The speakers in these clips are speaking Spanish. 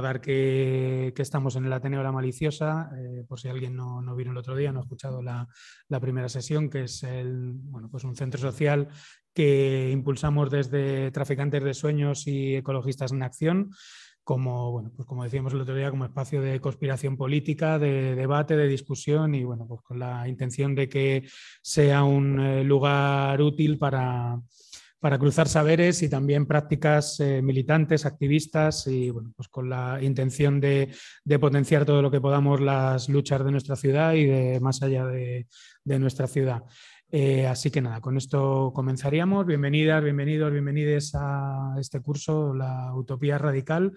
Recordar que, estamos en el Ateneo La Maliciosa, eh, por si alguien no, vino el otro día, no ha escuchado la, primera sesión, que es el, bueno, pues un centro social que impulsamos desde Traficantes de Sueños y Ecologistas en Acción como, bueno, pues como decíamos el otro día, como espacio de conspiración política, de debate, de discusión y bueno, pues con la intención de que sea un eh, lugar útil para, para cruzar saberes y también prácticas eh, militantes, activistas y bueno, pues con la intención de, potenciar todo lo que podamos las luchas de nuestra ciudad y de más allá de, nuestra ciudad. Eh, así que nada, con esto comenzaríamos. Bienvenidas, bienvenidos, bienvenides a este curso, La Utopía Radical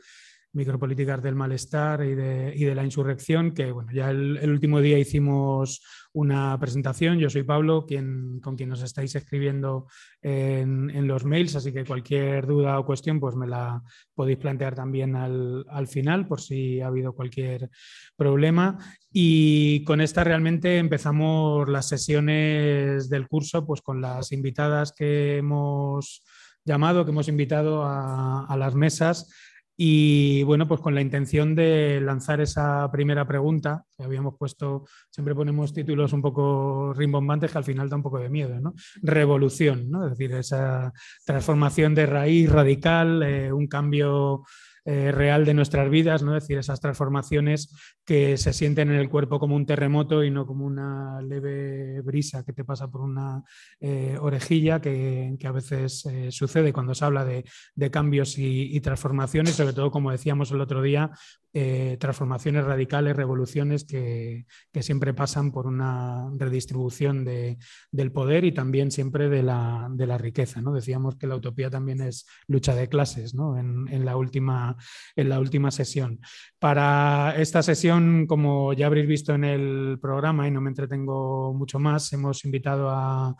micropolíticas del malestar y de, la insurrección, que bueno, ya el, último día hicimos una presentación. Yo soy Pablo, quien, con quien nos estáis escribiendo en, los mails, así que cualquier duda o cuestión pues me la podéis plantear también al, final por si ha habido cualquier problema. Y con esta realmente empezamos las sesiones del curso pues con las invitadas que hemos llamado, que hemos invitado a, a las mesas y bueno, pues con la intención de lanzar esa primera pregunta, que habíamos puesto, siempre ponemos títulos un poco rimbombantes que al final da un poco de miedo, ¿no? Revolución, ¿no? Es decir, esa transformación de raíz radical, eh, un cambio eh, real de nuestras vidas, ¿no? es decir, esas transformaciones que se sienten en el cuerpo como un terremoto y no como una leve brisa que te pasa por una eh, orejilla, que, a veces eh, sucede cuando se habla de, cambios y, transformaciones, sobre todo, como decíamos el otro día, transformaciones radicales, revoluciones que, siempre pasan por una redistribución del poder y también siempre de la, riqueza. ¿no? Decíamos que la utopía también es lucha de clases ¿no? en la última en la última sesión. Para esta sesión, como ya habréis visto en el programa y no me entretengo mucho más, hemos invitado a,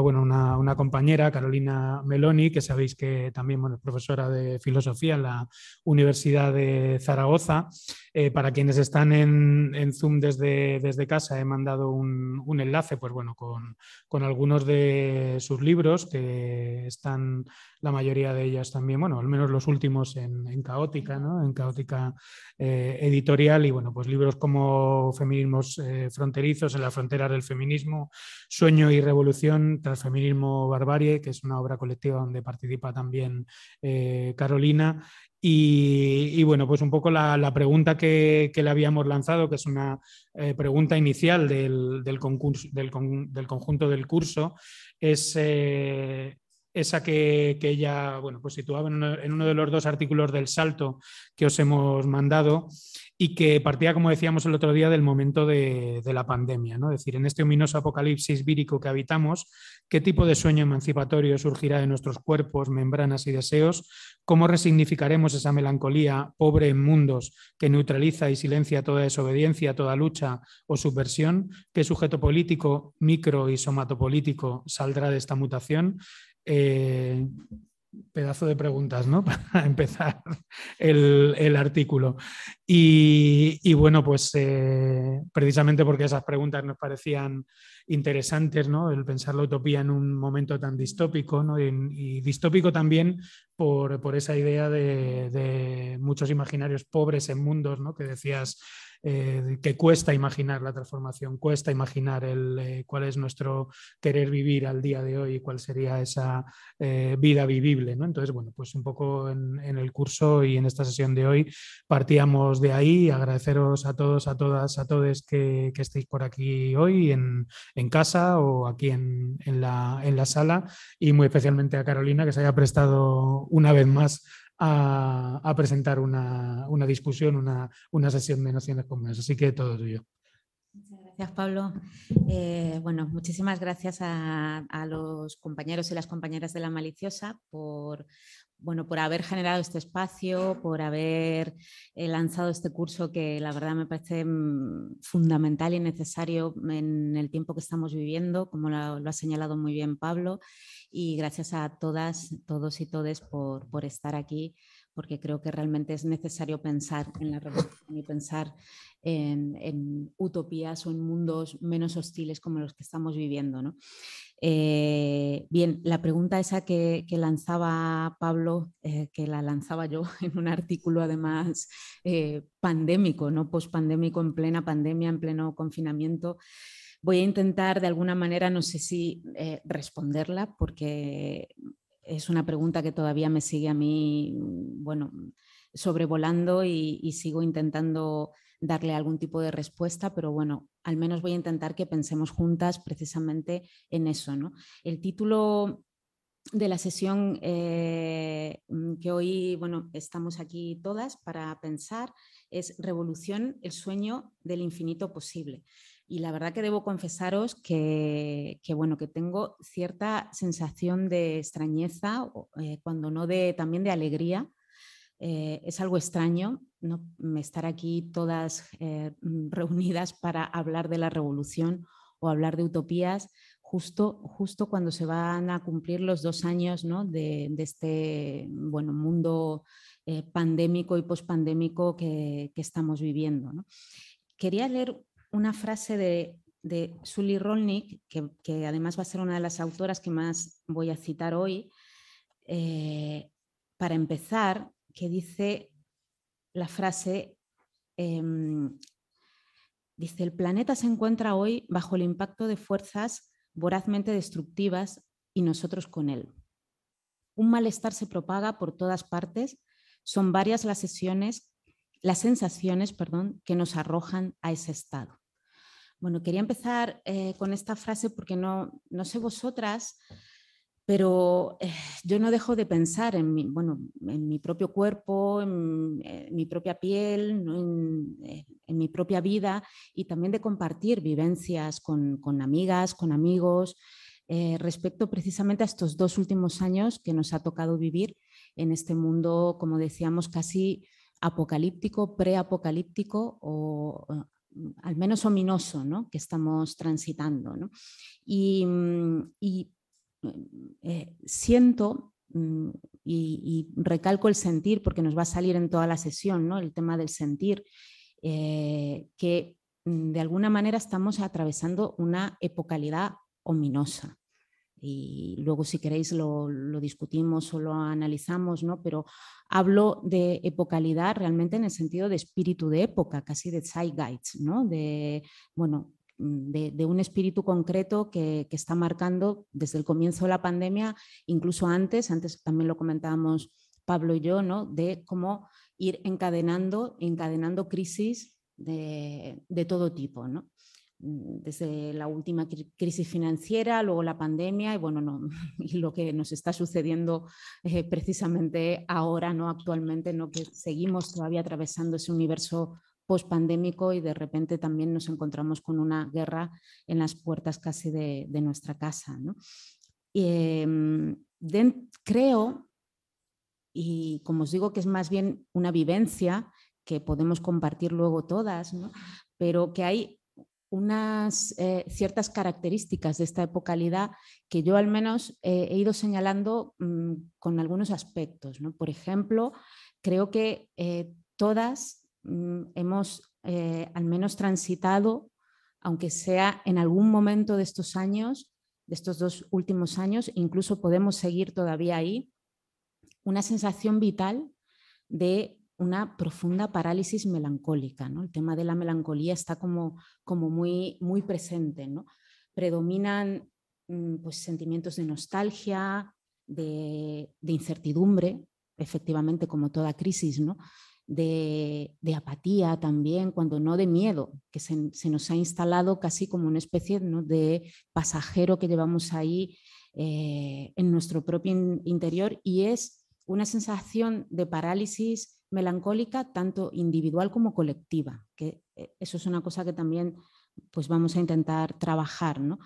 bueno, una, compañera, Carolina Meloni, que sabéis que también es profesora de filosofía en la Universidad de Zaragoza. Eh, para quienes están en, Zoom desde, desde, casa, he mandado un, enlace pues bueno, con, con, algunos de sus libros, que están la mayoría de ellas también, bueno, al menos los últimos en, Caótica, ¿no? en Caótica eh, Editorial, y bueno, pues libros como Feminismos eh, Fronterizos, en la frontera del feminismo, Sueño y Revolución, Transfeminismo Barbarie, que es una obra colectiva donde participa también Carolina, y, bueno, pues un poco la, pregunta que, le habíamos lanzado, que es una eh, pregunta inicial del, concurso, del, conjunto del curso, es eh, esa que, ella bueno, pues situaba en uno, de los dos artículos del salto que os hemos mandado y que partía, como decíamos el otro día, del momento de, la pandemia. ¿no? Es decir, en este ominoso apocalipsis vírico que habitamos, ¿qué tipo de sueño emancipatorio surgirá de nuestros cuerpos, membranas y deseos? ¿Cómo resignificaremos esa melancolía pobre en mundos que neutraliza y silencia toda desobediencia, toda lucha o subversión? ¿Qué sujeto político, micro y somatopolítico saldrá de esta mutación? Eh, pedazo de preguntas, ¿no? Para empezar el, artículo. Y, bueno, pues eh, precisamente porque esas preguntas nos parecían interesantes, ¿no? El pensar la utopía en un momento tan distópico, ¿no? Y, distópico también por, esa idea de, de, muchos imaginarios pobres en mundos, ¿no? Que decías eh, que cuesta imaginar la transformación, cuesta imaginar el, eh, cuál es nuestro querer vivir al día de hoy y cuál sería esa eh, vida vivible. ¿no? Entonces, bueno, pues un poco en, el curso y en esta sesión de hoy partíamos de ahí. Agradeceros a todos, a todas, a todos que, estéis por aquí hoy en, casa o aquí en, la, en la sala y muy especialmente a Carolina que se haya prestado una vez más a, presentar una, discusión, una, sesión de nociones comunes. Así que todo tuyo. Muchas gracias, Pablo. Eh, bueno, muchísimas gracias a, los compañeros y las compañeras de la maliciosa por, bueno, por haber generado este espacio, por haber eh, lanzado este curso que la verdad me parece mm, fundamental y necesario en el tiempo que estamos viviendo, como lo, ha señalado muy bien Pablo. Y gracias a todas, todos y todes por, por estar aquí porque creo que realmente es necesario pensar en la revolución y pensar en, utopías o en mundos menos hostiles como los que estamos viviendo. Eh, bien, la pregunta esa que, lanzaba Pablo, eh, que la lanzaba yo en un artículo además eh, pandémico, ¿no? pospandémico, en plena pandemia, en pleno confinamiento. Voy a intentar de alguna manera, no sé si responderla, porque es una pregunta que todavía me sigue a mí, bueno, sobrevolando y, sigo intentando darle algún tipo de respuesta, pero bueno, al menos voy a intentar que pensemos juntas precisamente en eso. ¿no? El título de la sesión eh, que hoy bueno, estamos aquí todas para pensar es Revolución, el sueño del infinito posible. Y la verdad que debo confesaros que, bueno, que tengo cierta sensación de extrañeza, eh, cuando no de, también de alegría. Eh, es algo extraño ¿no? estar aquí todas eh, reunidas para hablar de la revolución o hablar de utopías justo, justo cuando se van a cumplir los dos años ¿no? de, este bueno, mundo pandémico y pospandémico que, que estamos viviendo. Quería leer una frase de, de Sully Rolnick, que, además va a ser una de las autoras que más voy a citar hoy, eh, para empezar, que dice la frase, em, dice, el planeta se encuentra hoy bajo el impacto de fuerzas vorazmente destructivas y nosotros con él. Un malestar se propaga por todas partes, son varias las sesiones, las sensaciones, perdón, que nos arrojan a ese estado. Bueno, quería empezar eh, con esta frase porque no, no sé vosotras, pero eh, yo no dejo de pensar en mi, bueno, en mi propio cuerpo, en, mi propia piel, eh, en, mi propia vida y también de compartir vivencias con, con amigas, con amigos, respecto precisamente a estos dos últimos años que nos ha tocado vivir en este mundo, como decíamos, casi apocalíptico, preapocalíptico o al menos ominoso ¿no? que estamos transitando. Y, mm, mm, eh, siento y, recalco el sentir porque nos va a salir en toda la sesión ¿no? el tema del sentir, eh, que de alguna manera estamos atravesando una epocalidad ominosa y luego si queréis lo, discutimos o lo analizamos, ¿no? pero hablo de epocalidad realmente en el sentido de espíritu de época, casi de zeitgeist, ¿no? de, bueno, de, un espíritu concreto que, está marcando desde el comienzo de la pandemia, incluso antes, antes también lo comentábamos Pablo y yo, ¿no? de cómo ir encadenando, encadenando crisis de, de todo tipo. ¿no? Mm, desde la última crisis financiera, luego la pandemia y bueno, no, y lo que nos está sucediendo eh, precisamente ahora, no actualmente, no que seguimos todavía atravesando ese universo post-pandémico y de repente también nos encontramos con una guerra en las puertas casi de, nuestra casa. Em, creo, y como os digo que es más bien una vivencia que podemos compartir luego todas, pero que hay unas eh, ciertas características de esta epocalidad que yo al menos eh, he ido señalando mm, con algunos aspectos. Por ejemplo, creo que eh, todas mm, hemos al menos transitado, aunque sea en algún momento de estos años, de estos dos últimos años, incluso podemos seguir todavía ahí, una sensación vital de una profunda parálisis melancólica. ¿no? El tema de la melancolía está como, como muy, muy presente. ¿no? Predominan mm, pues, sentimientos de nostalgia, de, incertidumbre, efectivamente como toda crisis, ¿no? De, apatía también, cuando no de miedo, que se, nos ha instalado casi como una especie de pasajero que llevamos ahí eh, en nuestro propio interior y es una sensación de parálisis melancólica tanto individual como colectiva, que eh, eso es una cosa que también pues vamos a intentar trabajar. ¿no?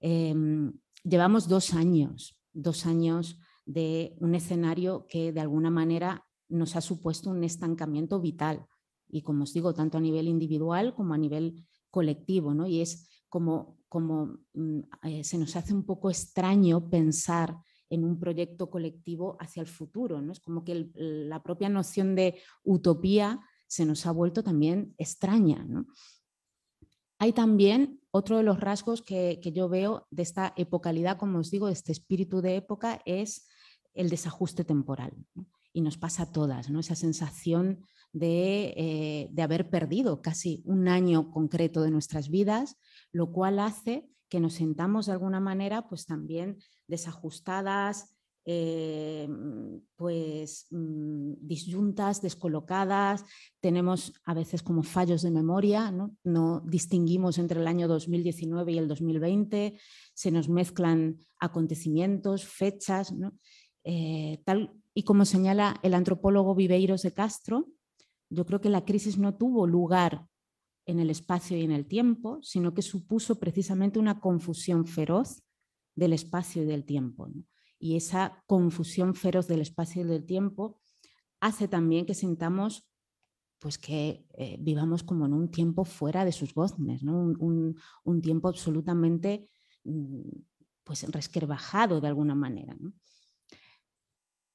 Em, llevamos dos años, dos años de un escenario que de alguna manera nos ha supuesto un estancamiento vital. Y como os digo, tanto a nivel individual como a nivel colectivo. ¿no? Y es como, como mm, eh, se nos hace un poco extraño pensar en un proyecto colectivo hacia el futuro. ¿no? Es como que la propia noción de utopía se nos ha vuelto también extraña. Hay también otro de los rasgos que, yo veo de esta epocalidad, como os digo, de este espíritu de época, es el desajuste temporal. Y nos pasa a todas, ¿no? esa sensación de, eh, de, haber perdido casi un año concreto de nuestras vidas, lo cual hace que nos sintamos de alguna manera pues también desajustadas, eh, pues mm, disyuntas, descolocadas, tenemos a veces como fallos de memoria, ¿no? distinguimos entre el año 2019 y el 2020, se nos mezclan acontecimientos, fechas, eh, tal y como señala el antropólogo Viveiros de Castro, yo creo que la crisis no tuvo lugar en el espacio y en el tiempo, sino que supuso precisamente una confusión feroz del espacio y del tiempo. Y esa confusión feroz del espacio y del tiempo hace también que sintamos pues que eh, vivamos como en un tiempo fuera de sus goznes, un, tiempo absolutamente mm, pues resquerbajado de alguna manera.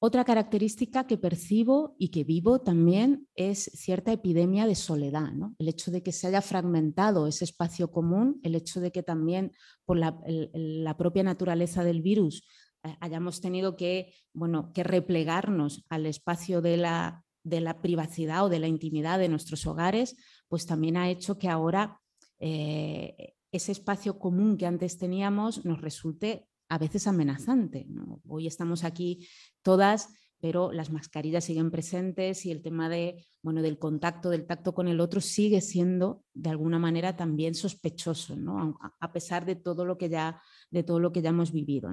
Otra característica que percibo y que vivo también es cierta epidemia de soledad, el hecho de que se haya fragmentado ese espacio común, el hecho de que también por la, propia naturaleza del virus eh, hayamos tenido que, bueno, que replegarnos al espacio de la, de la, privacidad o de la intimidad de nuestros hogares, pues también ha hecho que ahora eh, ese espacio común que antes teníamos nos resulte a veces amenazante. Hoy estamos aquí todas, pero las mascarillas siguen presentes y el tema de, bueno, del contacto, del tacto con el otro sigue siendo de alguna manera también sospechoso, a pesar de todo lo que ya, de todo lo que ya hemos vivido.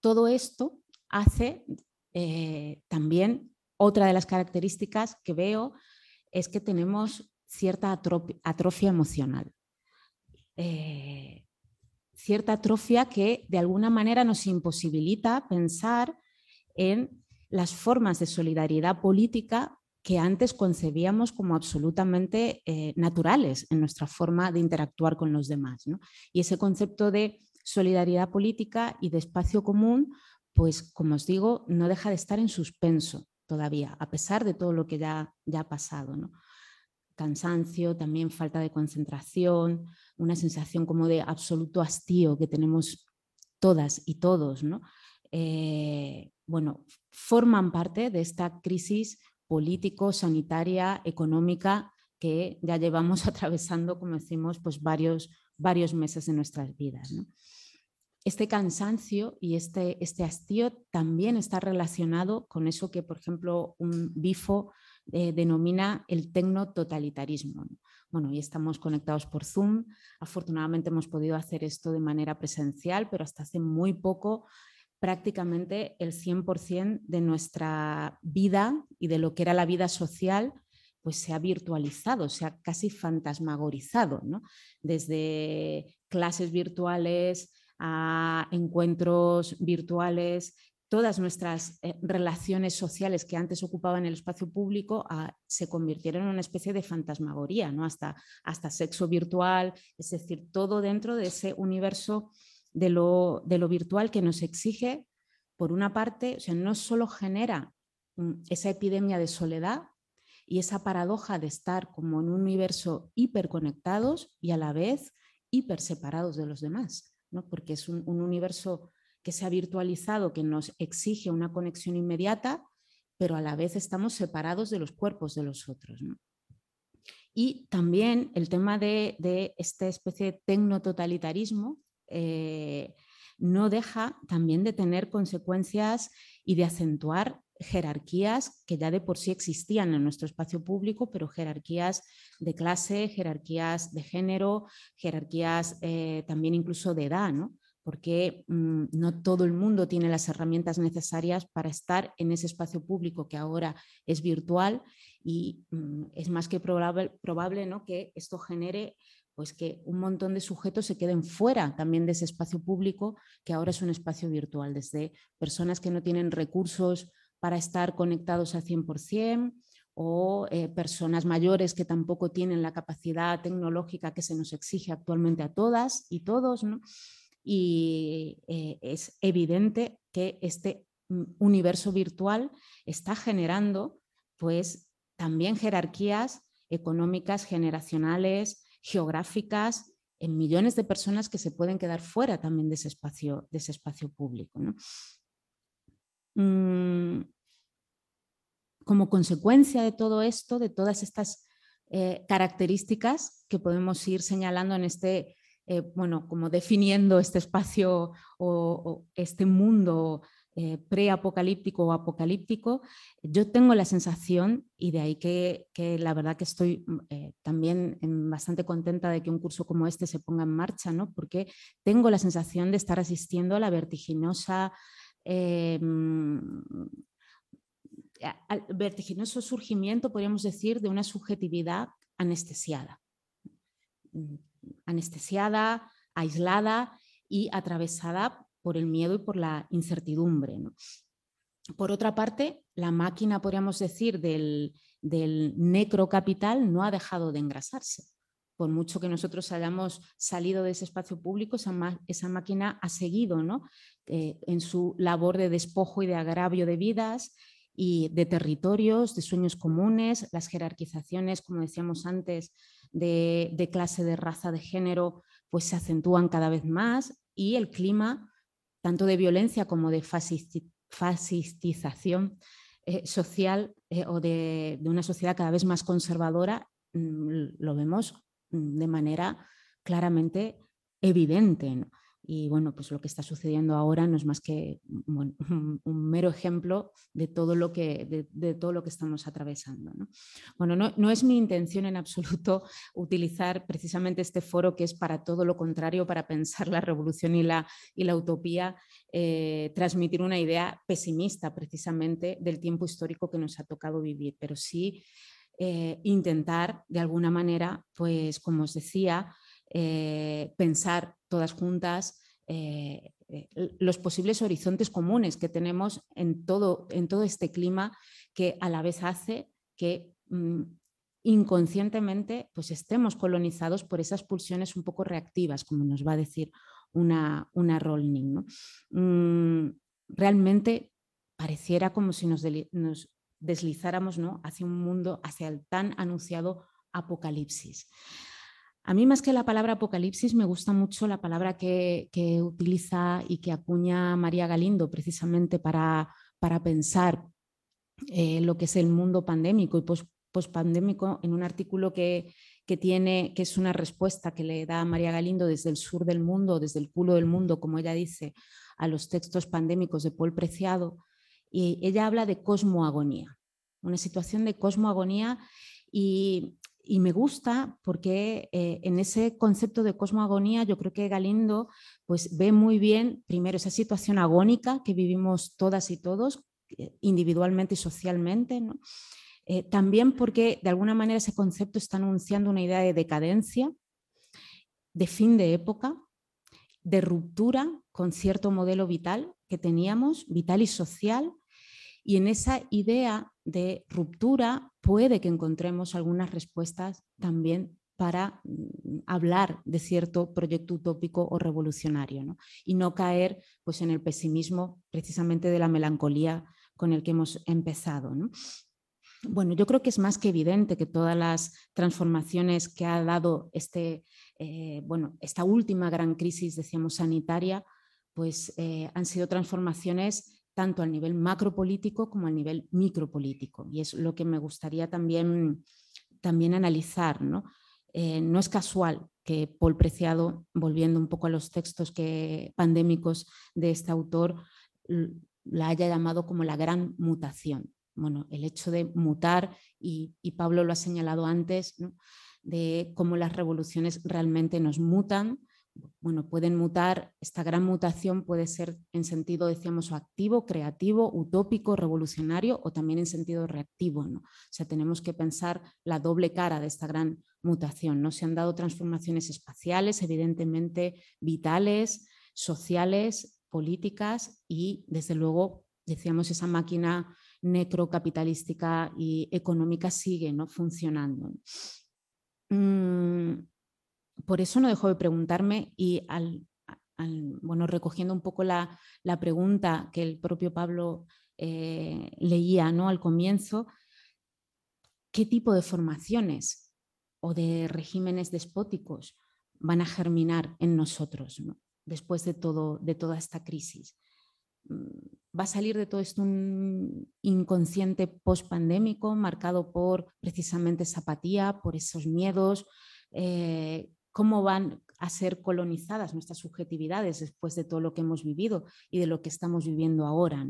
Todo esto hace eh, también otra de las características que veo es que tenemos cierta atrofia emocional. Eh, cierta atrofia que de alguna manera nos imposibilita pensar en las formas de solidaridad política que antes concebíamos como absolutamente eh, naturales en nuestra forma de interactuar con los demás. Y ese concepto de solidaridad política y de espacio común, pues como os digo, no deja de estar en suspenso todavía, a pesar de todo lo que ya, ya ha pasado. ¿no? Cansancio, también falta de concentración, una sensación como de absoluto hastío que tenemos todas y todos, ¿no? Eh, bueno, forman parte de esta crisis político, sanitaria, económica que ya llevamos atravesando, como decimos, pues varios, varios meses de nuestras vidas. Este cansancio y este, este hastío también está relacionado con eso que, por ejemplo, un bifo eh, denomina el tecno-totalitarismo. Bueno, y estamos conectados por Zoom. Afortunadamente hemos podido hacer esto de manera presencial, pero hasta hace muy poco prácticamente el 100% de nuestra vida y de lo que era la vida social pues se ha virtualizado, se ha casi fantasmagorizado, desde clases virtuales a encuentros virtuales, todas nuestras eh, relaciones sociales que antes ocupaban el espacio público ah, se convirtieron en una especie de fantasmagoría, ¿no? hasta, hasta sexo virtual, es decir, todo dentro de ese universo de lo, de lo virtual que nos exige, por una parte, o sea, no solo genera mm, esa epidemia de soledad y esa paradoja de estar como en un universo hiperconectados y a la vez hiper separados de los demás, ¿no? porque es un universo que se ha virtualizado, que nos exige una conexión inmediata, pero a la vez estamos separados de los cuerpos de los otros. Y también el tema de, esta especie de tecnototalitarismo eh, no deja también de tener consecuencias y de acentuar jerarquías que ya de por sí existían en nuestro espacio público, pero jerarquías de clase, jerarquías de género, jerarquías eh, también incluso de edad, ¿no? Porque mm, no todo el mundo tiene las herramientas necesarias para estar en ese espacio público que ahora es virtual y mm, es más que probable, probable ¿no? que esto genere pues que un montón de sujetos se queden fuera también de ese espacio público que ahora es un espacio virtual, desde personas que no tienen recursos para estar conectados al 100% o eh, personas mayores que tampoco tienen la capacidad tecnológica que se nos exige actualmente a todas y todos. Y eh, es evidente que este mm, universo virtual está generando pues también jerarquías económicas, generacionales, geográficas, en millones de personas que se pueden quedar fuera también de ese espacio, de ese espacio público. Mm, como consecuencia de todo esto, de todas estas eh, características que podemos ir señalando en este, eh, bueno, como definiendo este espacio o este mundo eh, preapocalíptico o apocalíptico, yo tengo la sensación, y de ahí que, la verdad que estoy mm, eh, también bastante contenta de que un curso como este se ponga en marcha, ¿no? porque tengo la sensación de estar asistiendo a la vertiginosa... Eh, mm, al vertiginoso surgimiento, podríamos decir, de una subjetividad anestesiada. Anestesiada, aislada y atravesada por el miedo y por la incertidumbre. Por otra parte, la máquina, podríamos decir, del, del necrocapital no ha dejado de engrasarse. Por mucho que nosotros hayamos salido de ese espacio público, esa, máquina ha seguido ¿no? Eh, en su labor de despojo y de agravio de vidas y de territorios, de sueños comunes, las jerarquizaciones, como decíamos antes, de, de clase, de raza, de género, pues se acentúan cada vez más y el clima tanto de violencia como de fascistización eh, social eh, o de, una sociedad cada vez más conservadora, mm, lo vemos mm, de manera claramente evidente. Y bueno, pues lo que está sucediendo ahora no es más que un mero ejemplo de todo lo que, de, todo lo que estamos atravesando. Bueno, no, es mi intención en absoluto utilizar precisamente este foro que es para todo lo contrario, para pensar la revolución y la, y la utopía, eh, transmitir una idea pesimista precisamente del tiempo histórico que nos ha tocado vivir, pero sí eh, intentar de alguna manera, pues como os decía, eh, pensar todas juntas eh, eh, los posibles horizontes comunes que tenemos en todo, en todo este clima que a la vez hace que mm, inconscientemente pues estemos colonizados por esas pulsiones un poco reactivas, como nos va a decir una, una Rolling. Mm, realmente pareciera como si nos, nos deslizáramos ¿no? hacia un mundo, hacia el tan anunciado apocalipsis. A mí más que la palabra apocalipsis me gusta mucho la palabra que, utiliza y que acuña María Galindo precisamente para, para pensar eh, lo que es el mundo pandémico y pospandémico en un artículo que, que, tiene, que es una respuesta que le da María Galindo desde el sur del mundo, desde el culo del mundo, como ella dice, a los textos pandémicos de Paul Preciado. Y ella habla de cosmoagonía, una situación de cosmoagonía y y me gusta porque eh, en ese concepto de cosmoagonía yo creo que Galindo pues, ve muy bien primero esa situación agónica que vivimos todas y todos eh, individualmente y socialmente. Eh, también porque de alguna manera ese concepto está anunciando una idea de decadencia, de fin de época, de ruptura con cierto modelo vital que teníamos, vital y social, y en esa idea de ruptura puede que encontremos algunas respuestas también para mm, hablar de cierto proyecto utópico o revolucionario y no caer pues, en el pesimismo precisamente de la melancolía con el que hemos empezado. Bueno, yo creo que es más que evidente que todas las transformaciones que ha dado este, eh, bueno, esta última gran crisis, decíamos, sanitaria, pues eh, han sido transformaciones tanto al nivel macropolítico como al nivel micropolítico. Y es lo que me gustaría también, también analizar. ¿no? Eh, no es casual que Paul Preciado, volviendo un poco a los textos que, pandémicos de este autor, la haya llamado como la gran mutación. Bueno, el hecho de mutar, y, Pablo lo ha señalado antes, de cómo las revoluciones realmente nos mutan, bueno, pueden mutar, esta gran mutación puede ser en sentido, decíamos, activo, creativo, utópico, revolucionario o también en sentido reactivo. ¿no? O sea, tenemos que pensar la doble cara de esta gran mutación. ¿no? Se han dado transformaciones espaciales, evidentemente vitales, sociales, políticas y, desde luego, decíamos, esa máquina necrocapitalística y económica sigue ¿no? funcionando. Mm, por eso no dejo de preguntarme y al, bueno, recogiendo un poco la, pregunta que el propio Pablo eh, leía ¿no? al comienzo, ¿qué tipo de formaciones o de regímenes despóticos van a germinar en nosotros después de, todo, de toda esta crisis? Mm, ¿Va a salir de todo esto un inconsciente post-pandémico marcado por precisamente esa apatía, por esos miedos? Eh, cómo van a ser colonizadas nuestras subjetividades después de todo lo que hemos vivido y de lo que estamos viviendo ahora.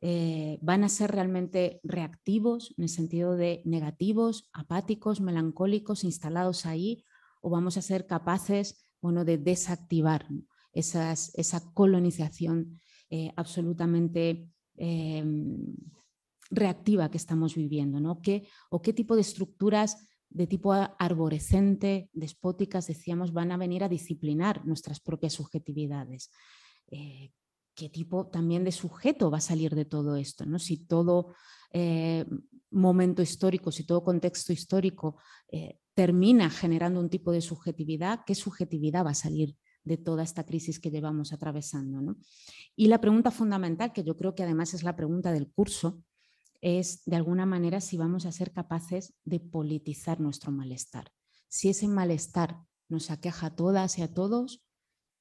Eh, ¿Van a ser realmente reactivos en el sentido de negativos, apáticos, melancólicos, instalados ahí? ¿O vamos a ser capaces bueno, de desactivar esa colonización eh, absolutamente em, reactiva que estamos viviendo? ¿no? ¿Qué, ¿O qué tipo de estructuras de tipo arborescente, despóticas, decíamos, van a venir a disciplinar nuestras propias subjetividades. Eh, ¿Qué tipo también de sujeto va a salir de todo esto? ¿no? Si todo eh, momento histórico, si todo contexto histórico eh, termina generando un tipo de subjetividad, ¿qué subjetividad va a salir de toda esta crisis que llevamos atravesando? Y la pregunta fundamental, que yo creo que además es la pregunta del curso, es de alguna manera si vamos a ser capaces de politizar nuestro malestar. Si ese malestar nos aqueja a todas y a todos,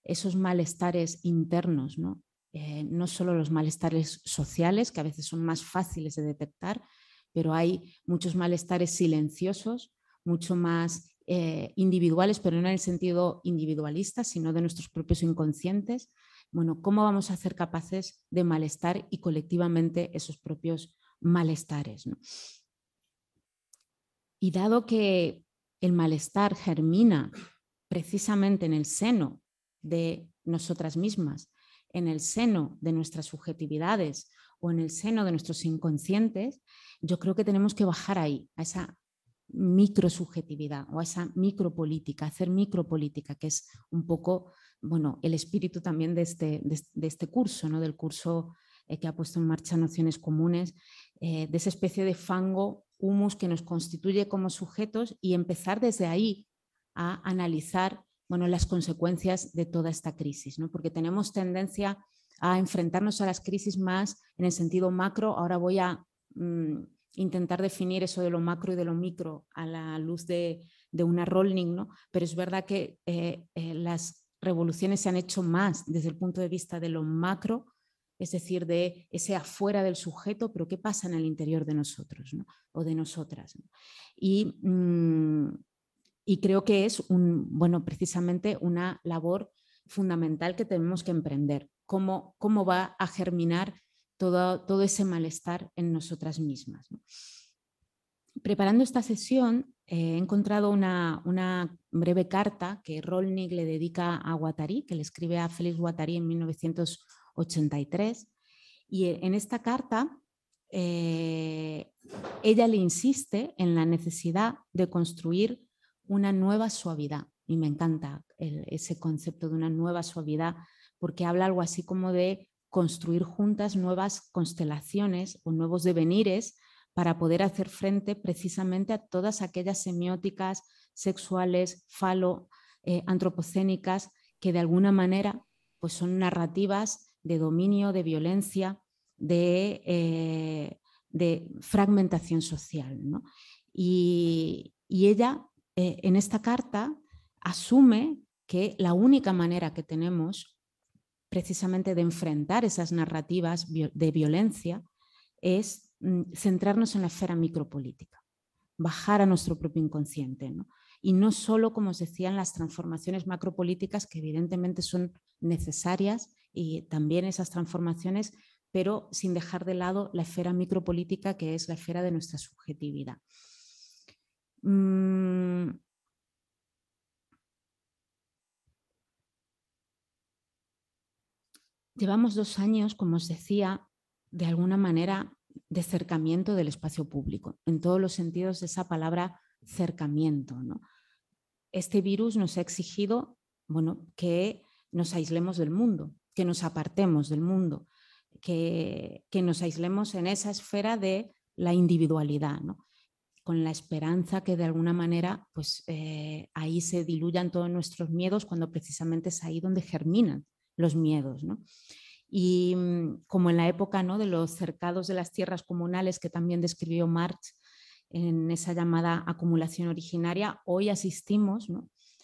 esos malestares internos, ¿no? Eh, no solo los malestares sociales, que a veces son más fáciles de detectar, pero hay muchos malestares silenciosos, mucho más eh, individuales, pero no en el sentido individualista, sino de nuestros propios inconscientes. Bueno, ¿cómo vamos a ser capaces de malestar y colectivamente esos propios malestares. Y dado que el malestar germina precisamente en el seno de nosotras mismas, en el seno de nuestras subjetividades o en el seno de nuestros inconscientes, yo creo que tenemos que bajar ahí, a esa microsubjetividad o a esa micropolítica, hacer micropolítica, que es un poco bueno, el espíritu también de este, de, este curso, ¿no? del curso eh, que ha puesto en marcha Naciones Comunes, eh, de esa especie de fango, humus que nos constituye como sujetos y empezar desde ahí a analizar bueno, las consecuencias de toda esta crisis, ¿no? porque tenemos tendencia a enfrentarnos a las crisis más en el sentido macro. Ahora voy a mm, intentar definir eso de lo macro y de lo micro a la luz de, una Rolling, ¿no? pero es verdad que eh, las revoluciones se han hecho más desde el punto de vista de lo macro es decir, de ese afuera del sujeto, pero qué pasa en el interior de nosotros o de nosotras. Mm, y, creo que es un, bueno, precisamente una labor fundamental que tenemos que emprender, cómo, va a germinar todo, ese malestar en nosotras mismas. Preparando esta sesión he encontrado una, una, breve carta que Rolnik le dedica a Guattari, que le escribe a Félix Guattari en 1980 83. Y e, en esta carta eh, ella le insiste en la necesidad de construir una nueva suavidad. Y me encanta ese concepto de una nueva suavidad porque habla algo así como de construir juntas nuevas constelaciones o nuevos devenires para poder hacer frente precisamente a todas aquellas semióticas sexuales, falo, eh, antropocénicas, que de alguna manera pues son narrativas de dominio, de violencia, de, eh, fragmentación social. Y, ella eh, en esta carta asume que la única manera que tenemos precisamente de enfrentar esas narrativas de violencia es mm, centrarnos en la esfera micropolítica, bajar a nuestro propio inconsciente. Y no solo, como os decía, en las transformaciones macropolíticas que evidentemente son necesarias y también esas transformaciones, pero sin dejar de lado la esfera micropolítica que es la esfera de nuestra subjetividad. Mm. Llevamos dos años, como os decía, de alguna manera de cercamiento del espacio público, en todos los sentidos de esa palabra cercamiento. Este virus nos ha exigido bueno, que nos aislemos del mundo, que nos apartemos del mundo, que, nos aislemos en esa esfera de la individualidad, con la esperanza que de alguna manera pues, eh, ahí se diluyan todos nuestros miedos cuando precisamente es ahí donde germinan los miedos. Y mm, como en la época ¿no? de los cercados de las tierras comunales que también describió Marx en esa llamada acumulación originaria, hoy asistimos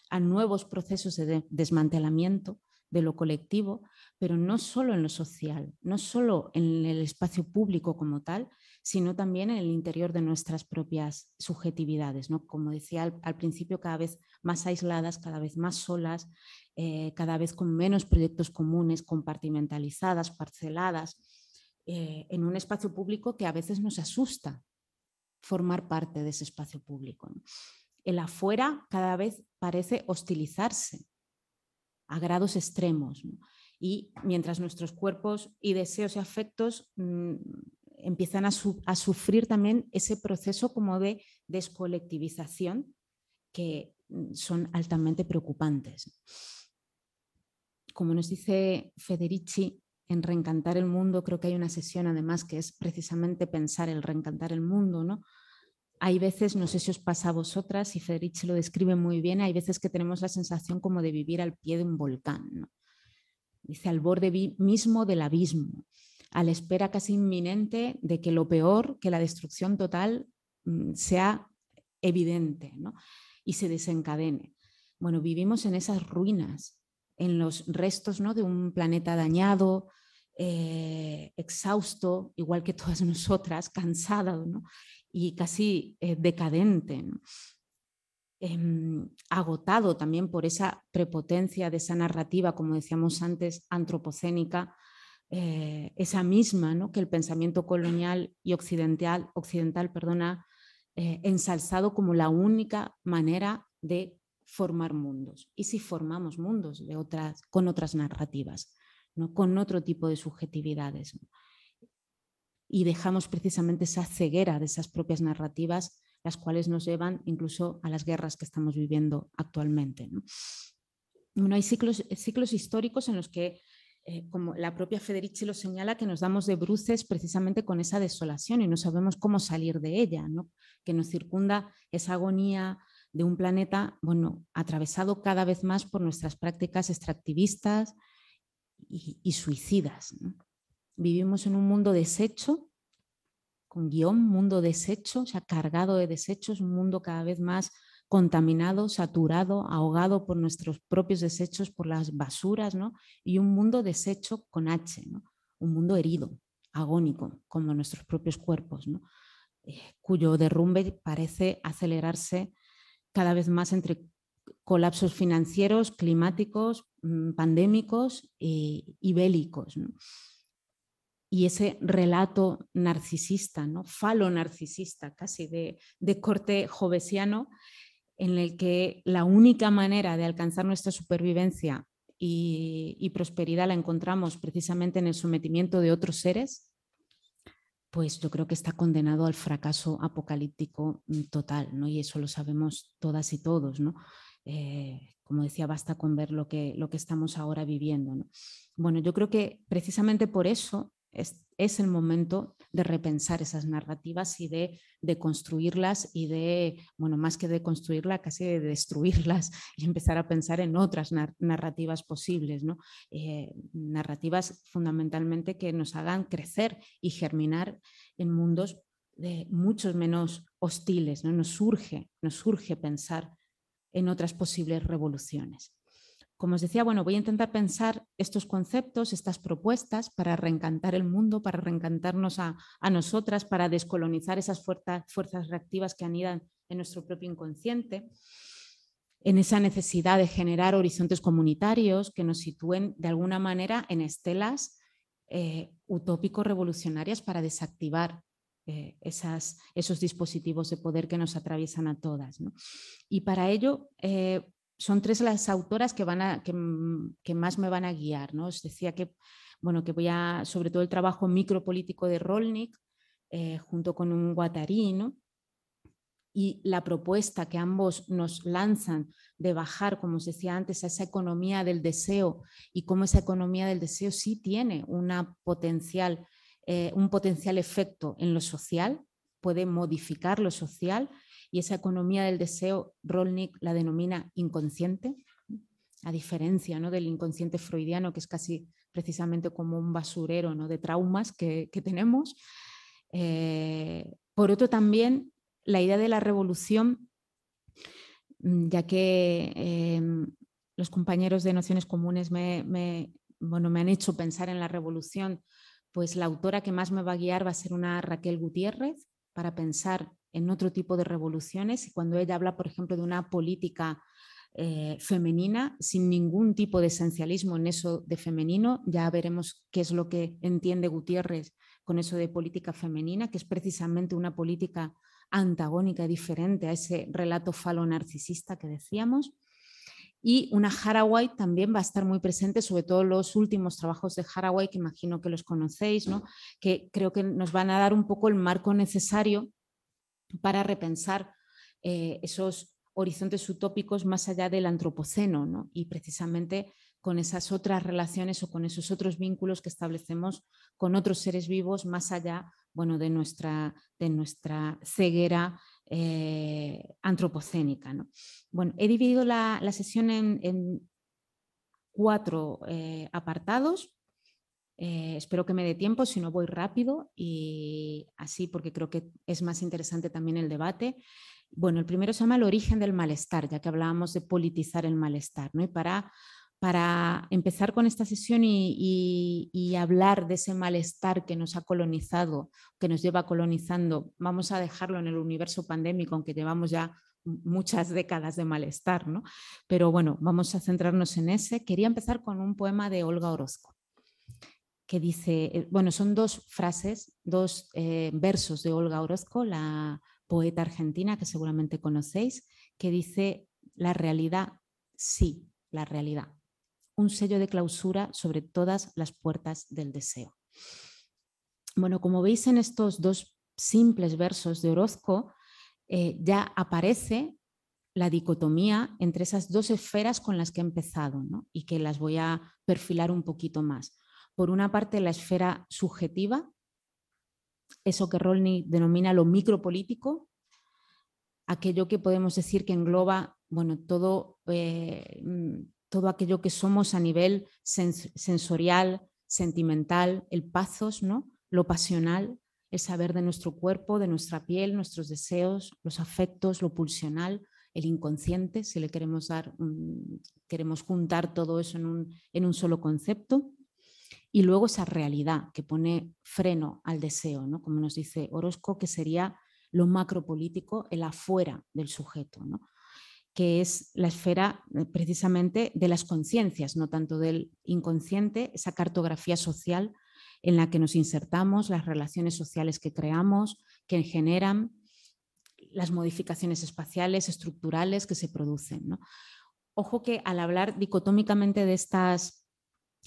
a nuevos procesos de desmantelamiento de lo colectivo, pero no solo en lo social, no solo en el espacio público como tal, sino también en el interior de nuestras propias subjetividades. ¿no? Como decía al, principio, cada vez más aisladas, cada vez más solas, eh, cada vez con menos proyectos comunes, compartimentalizadas, parceladas, eh, en un espacio público que a veces nos asusta formar parte de ese espacio público. El afuera cada vez parece hostilizarse a grados extremos. Y mientras nuestros cuerpos y deseos y afectos mm, empiezan a, sufrir también ese proceso como de descolectivización que mm, son altamente preocupantes. Como nos dice Federici en Reencantar el Mundo, creo que hay una sesión además que es precisamente pensar el reencantar el mundo, ¿no? Hay veces, no sé si os pasa a vosotras, y Federici lo describe muy bien, hay veces que tenemos la sensación como de vivir al pie de un volcán, dice al borde mismo del abismo a la espera casi inminente de que lo peor, que la destrucción total, mm, sea evidente y se desencadene. Bueno, vivimos en esas ruinas, en los restos ¿no? de un planeta dañado, eh, exhausto, igual que todas nosotras, cansada y casi eh, decadente. Em, agotado también por esa prepotencia de esa narrativa, como decíamos antes, antropocénica, eh, esa misma que el pensamiento colonial y occidental, occidental perdona, eh, ensalzado como la única manera de formar mundos. ¿Y si formamos mundos de otras, con otras narrativas, ¿no? con otro tipo de subjetividades? Y dejamos precisamente esa ceguera de esas propias narrativas, las cuales nos llevan incluso a las guerras que estamos viviendo actualmente. Bueno, hay ciclos, ciclos históricos en los que eh, como la propia Federici lo señala, que nos damos de bruces precisamente con esa desolación y no sabemos cómo salir de ella, que nos circunda esa agonía de un planeta bueno, atravesado cada vez más por nuestras prácticas extractivistas y, suicidas. Vivimos en un mundo deshecho, con guion, mundo deshecho, o sea, cargado de desechos, un mundo cada vez más contaminado, saturado, ahogado por nuestros propios desechos, por las basuras, ¿no? y un mundo deshecho con H, ¿no? un mundo herido, agónico, como nuestros propios cuerpos, ¿no? Eh, cuyo derrumbe parece acelerarse cada vez más entre colapsos financieros, climáticos, mm, pandémicos y, bélicos. Y ese relato narcisista, ¿no? falo narcisista, casi de, de corte jovesiano, en el que la única manera de alcanzar nuestra supervivencia y, prosperidad la encontramos precisamente en el sometimiento de otros seres, pues yo creo que está condenado al fracaso apocalíptico mm, total, ¿no? Y eso lo sabemos todas y todos, ¿no? Eh, como decía, basta con ver lo que, lo que estamos ahora viviendo. Bueno, yo creo que precisamente por eso es, el momento de repensar esas narrativas y de, de, construirlas y de, bueno, más que de construirlas, casi de destruirlas y empezar a pensar en otras narrativas posibles, ¿no? Eh, narrativas fundamentalmente que nos hagan crecer y germinar en mundos de muchos menos hostiles, ¿no? Nos surge, nos surge pensar en otras posibles revoluciones. Como os decía, bueno, voy a intentar pensar estos conceptos, estas propuestas para reencantar el mundo, para reencantarnos a, nosotras, para descolonizar esas fuerzas reactivas que anidan en nuestro propio inconsciente, en esa necesidad de generar horizontes comunitarios que nos sitúen de alguna manera en estelas eh, utópicos revolucionarias para desactivar eh, esos dispositivos de poder que nos atraviesan a todas. Y para ello eh, son tres las autoras que, van a, que, más me van a guiar. ¿no? Os decía que bueno, que voy a, sobre todo el trabajo micropolítico de Rolnik, eh, junto con un Guattari, y la propuesta que ambos nos lanzan de bajar, como os decía antes, a esa economía del deseo y cómo esa economía del deseo sí tiene una potencial, eh, un potencial efecto en lo social, puede modificar lo social y esa economía del deseo, Rolnik la denomina inconsciente, a diferencia ¿no? del inconsciente freudiano, que es casi precisamente como un basurero ¿no? de traumas que, tenemos. Eh, por otro, también la idea de la revolución, mm, ya que em, los compañeros de Nociones Comunes me, bueno, me han hecho pensar en la revolución, pues la autora que más me va a guiar va a ser una Raquel Gutiérrez para pensar en otro tipo de revoluciones y cuando ella habla, por ejemplo, de una política eh, femenina sin ningún tipo de esencialismo en eso de femenino, ya veremos qué es lo que entiende Gutiérrez con eso de política femenina, que es precisamente una política antagónica, diferente a ese relato falo-narcisista que decíamos. Y una Haraway también va a estar muy presente, sobre todo los últimos trabajos de Haraway, que imagino que los conocéis, ¿no? que creo que nos van a dar un poco el marco necesario para repensar eh, esos horizontes utópicos más allá del antropoceno ¿no? y precisamente con esas otras relaciones o con esos otros vínculos que establecemos con otros seres vivos más allá bueno, de, nuestra, de nuestra ceguera eh, antropocénica. ¿no? Bueno, he dividido la, sesión en, cuatro eh, apartados. Eh, espero que me dé tiempo, si no voy rápido y así porque creo que es más interesante también el debate. Bueno, el primero se llama el origen del malestar, ya que hablábamos de politizar el malestar, ¿no? Y para para empezar con esta sesión y, hablar de ese malestar que nos ha colonizado, que nos lleva colonizando, vamos a dejarlo en el universo pandémico, aunque llevamos ya muchas décadas de malestar, ¿no? Pero bueno, vamos a centrarnos en ese. Quería empezar con un poema de Olga Orozco, que dice, eh, bueno, son dos frases, dos eh, versos de Olga Orozco, la poeta argentina que seguramente conocéis, que dice, la realidad, sí, la realidad un sello de clausura sobre todas las puertas del deseo. Bueno, como veis en estos dos simples versos de Orozco, eh, ya aparece la dicotomía entre esas dos esferas con las que he empezado y que las voy a perfilar un poquito más. Por una parte, la esfera subjetiva, eso que Rolny denomina lo micropolítico, aquello que podemos decir que engloba bueno, todo, eh, todo aquello que somos a nivel sensorial, sentimental, el pazos, ¿no? lo pasional, el saber de nuestro cuerpo, de nuestra piel, nuestros deseos, los afectos, lo pulsional, el inconsciente, si le queremos dar, queremos juntar todo eso en un, en un, solo concepto. Y luego esa realidad que pone freno al deseo, ¿no? como nos dice Orozco, que sería lo macropolítico, el afuera del sujeto. ¿no? que es la esfera eh, precisamente de las conciencias, no tanto del inconsciente, esa cartografía social en la que nos insertamos, las relaciones sociales que creamos, que generan las modificaciones espaciales, estructurales que se producen. Ojo que al hablar dicotómicamente de estas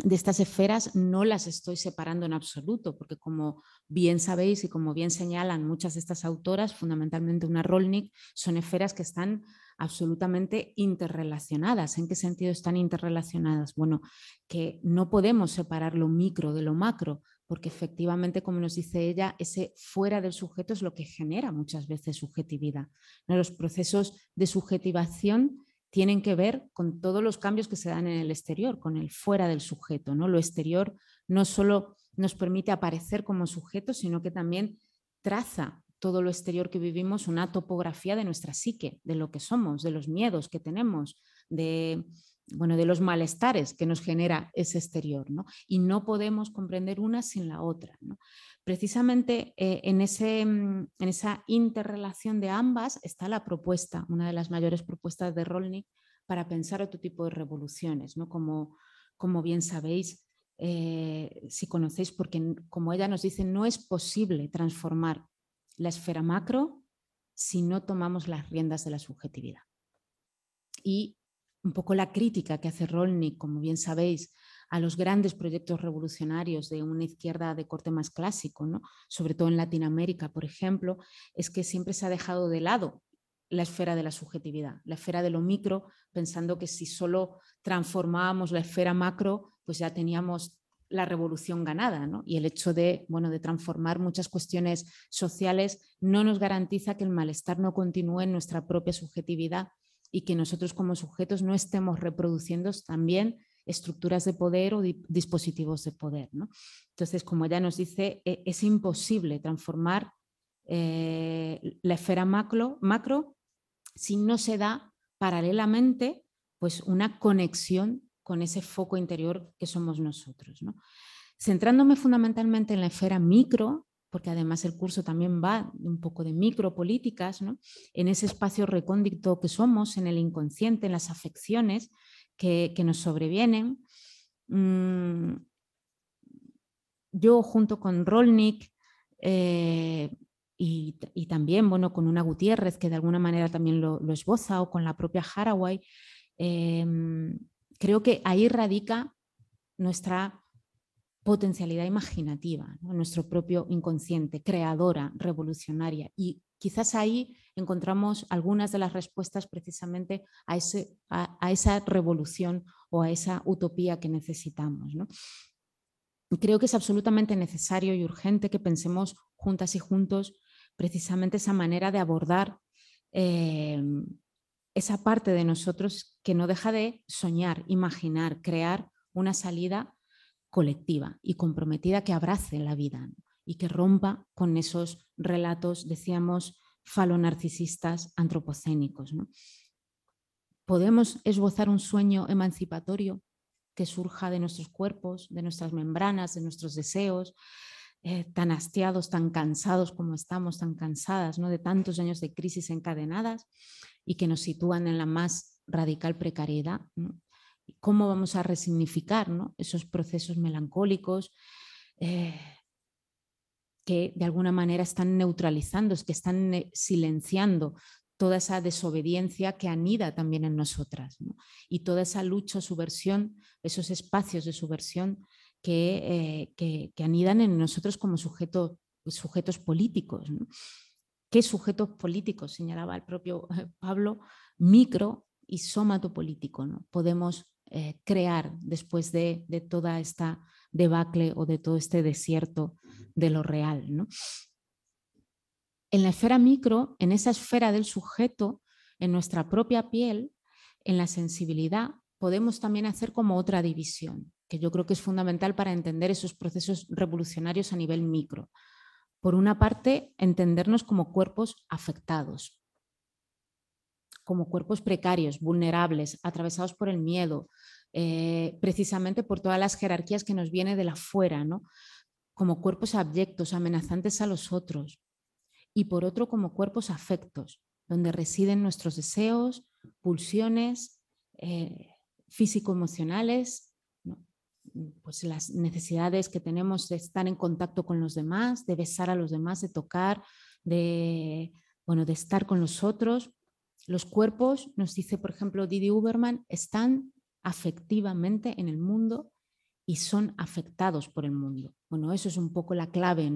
de estas esferas no las estoy separando en absoluto, porque como bien sabéis y como bien señalan muchas de estas autoras, fundamentalmente una Rolnik, son esferas que están absolutamente interrelacionadas. ¿En qué sentido están interrelacionadas? Bueno, que no podemos separar lo micro de lo macro, porque efectivamente, como nos dice ella, ese fuera del sujeto es lo que genera muchas veces subjetividad. Los procesos de subjetivación tienen que ver con todos los cambios que se dan en el exterior, con el fuera del sujeto. ¿no? Lo exterior no solo nos permite aparecer como sujeto, sino que también traza todo lo exterior que vivimos una topografía de nuestra psique, de lo que somos, de los miedos que tenemos, de, bueno, de los malestares que nos genera ese exterior. ¿no? Y no podemos comprender una sin la otra. Precisamente eh, en, ese, mm, en, esa interrelación de ambas está la propuesta, una de las mayores propuestas de Rolnik para pensar otro tipo de revoluciones, ¿no? como, como bien sabéis, eh, si conocéis, porque como ella nos dice, no es posible transformar la esfera macro si no tomamos las riendas de la subjetividad. Y un poco la crítica que hace Rolnik, como bien sabéis, a los grandes proyectos revolucionarios de una izquierda de corte más clásico, ¿no? sobre todo en Latinoamérica, por ejemplo, es que siempre se ha dejado de lado la esfera de la subjetividad, la esfera de lo micro, pensando que si solo transformábamos la esfera macro, pues ya teníamos la revolución ganada. Y el hecho de, bueno, de transformar muchas cuestiones sociales no nos garantiza que el malestar no continúe en nuestra propia subjetividad y que nosotros como sujetos no estemos reproduciendo también estructuras de poder o dispositivos de poder. Entonces, como ella nos dice, e, es imposible transformar eh, la esfera macro, macro si no se da paralelamente pues una conexión con ese foco interior que somos nosotros. Centrándome fundamentalmente en la esfera micro, porque además el curso también va un poco de micropolíticas, ¿no? en ese espacio recóndito que somos, en el inconsciente, en las afecciones que, nos sobrevienen. Mm, yo junto con Rolnik eh, y, también bueno, con una Gutiérrez que de alguna manera también lo, esboza o con la propia Haraway, em, creo que ahí radica nuestra potencialidad imaginativa, nuestro propio inconsciente, creadora, revolucionaria. Y quizás ahí encontramos algunas de las respuestas precisamente a, ese, a, esa revolución o a esa utopía que necesitamos. Creo que es absolutamente necesario y urgente que pensemos juntas y juntos precisamente esa manera de abordar em, esa parte de nosotros que no deja de soñar, imaginar, crear una salida colectiva y comprometida que abrace la vida y que rompa con esos relatos, decíamos, falonarcisistas antropocénicos. Podemos esbozar un sueño emancipatorio que surja de nuestros cuerpos, de nuestras membranas, de nuestros deseos, eh, tan hastiados, tan cansados como estamos, tan cansadas ¿no? de tantos años de crisis encadenadas y que nos sitúan en la más radical precariedad. ¿Cómo vamos a resignificar esos procesos melancólicos eh, que de alguna manera están neutralizando, que están eh, silenciando toda esa desobediencia que anida también en nosotras y toda esa lucha, subversión, esos espacios de subversión eh, que, que, anidan en nosotros como sujetos políticos. ¿Qué sujetos políticos? Señalaba el propio eh, Pablo, micro y somato político. ¿no? Podemos eh, crear después de, toda esta debacle o de todo este desierto de lo real. En la esfera micro, en esa esfera del sujeto, en nuestra propia piel, en la sensibilidad, podemos también hacer como otra división que yo creo que es fundamental para entender esos procesos revolucionarios a nivel micro. Por una parte, entendernos como cuerpos afectados, como cuerpos precarios, vulnerables, atravesados por el miedo, eh, precisamente por todas las jerarquías que nos viene de la ¿no? como cuerpos abyectos, amenazantes a los otros, y por otro como cuerpos afectos, donde residen nuestros deseos, pulsiones eh, físico-emocionales pues las necesidades que tenemos de estar en contacto con los demás, de besar a los demás, de tocar, de, bueno, de estar con los otros. Los cuerpos, nos dice por ejemplo Didi Uberman, están afectivamente en el mundo y son afectados por el mundo. Bueno, eso es un poco la clave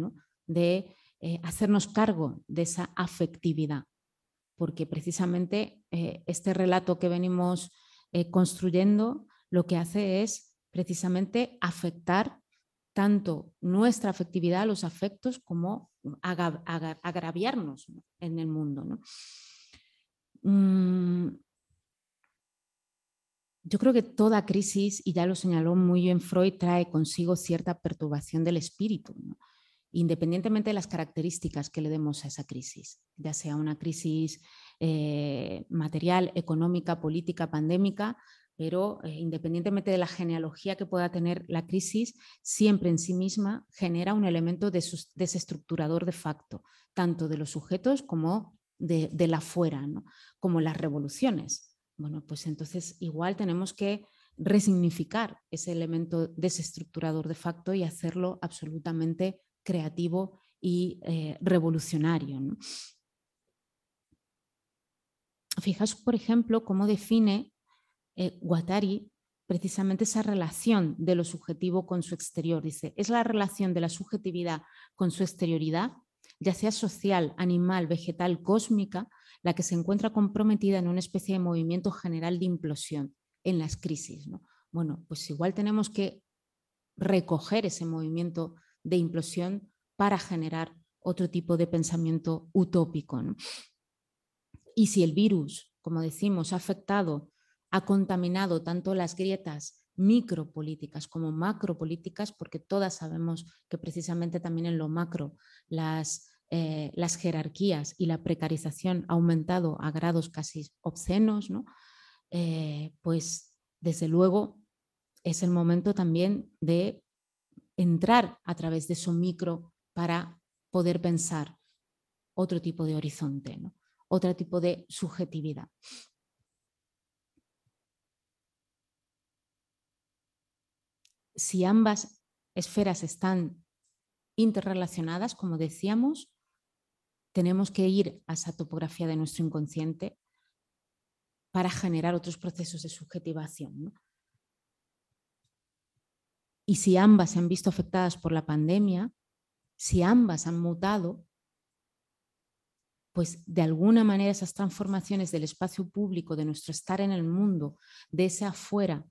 de eh, hacernos cargo de esa afectividad, porque precisamente eh, este relato que venimos eh, construyendo lo que hace es precisamente afectar tanto nuestra afectividad los afectos como agraviarnos en el mundo. Mm, yo creo que toda crisis, y ya lo señaló muy bien Freud, trae consigo cierta perturbación del espíritu, independientemente de las características que le demos a esa crisis, ya sea una crisis eh, material, económica, política, pandémica, pero eh, independientemente de la genealogía que pueda tener la crisis, siempre en sí misma genera un elemento desestructurador de facto, tanto de los sujetos como de, la fuera, como las revoluciones. Bueno, pues entonces igual tenemos que resignificar ese elemento desestructurador de facto y hacerlo absolutamente creativo y eh, revolucionario. Fijaos, por ejemplo, cómo define eh, Guattari precisamente esa relación de lo subjetivo con su exterior. Dice, es la relación de la subjetividad con su exterioridad, ya sea social, animal, vegetal, cósmica, la que se encuentra comprometida en una especie de movimiento general de implosión en las crisis. Bueno, pues igual tenemos que recoger ese movimiento de implosión para generar otro tipo de pensamiento utópico. Y si el virus, como decimos, ha afectado, ha contaminado tanto las grietas micropolíticas como macropolíticas, porque todas sabemos que precisamente también en lo macro las, eh, las jerarquías y la precarización ha aumentado a grados casi obscenos, ¿no? Eh, pues desde luego es el momento también de entrar a través de eso micro para poder pensar otro tipo de horizonte, otro tipo de subjetividad. Si ambas esferas están interrelacionadas, como decíamos, tenemos que ir a esa topografía de nuestro inconsciente para generar otros procesos de subjetivación. Y si ambas se han visto afectadas por la pandemia, si ambas han mutado, pues de alguna manera esas transformaciones del espacio público, de nuestro estar en el mundo, de ese afuera,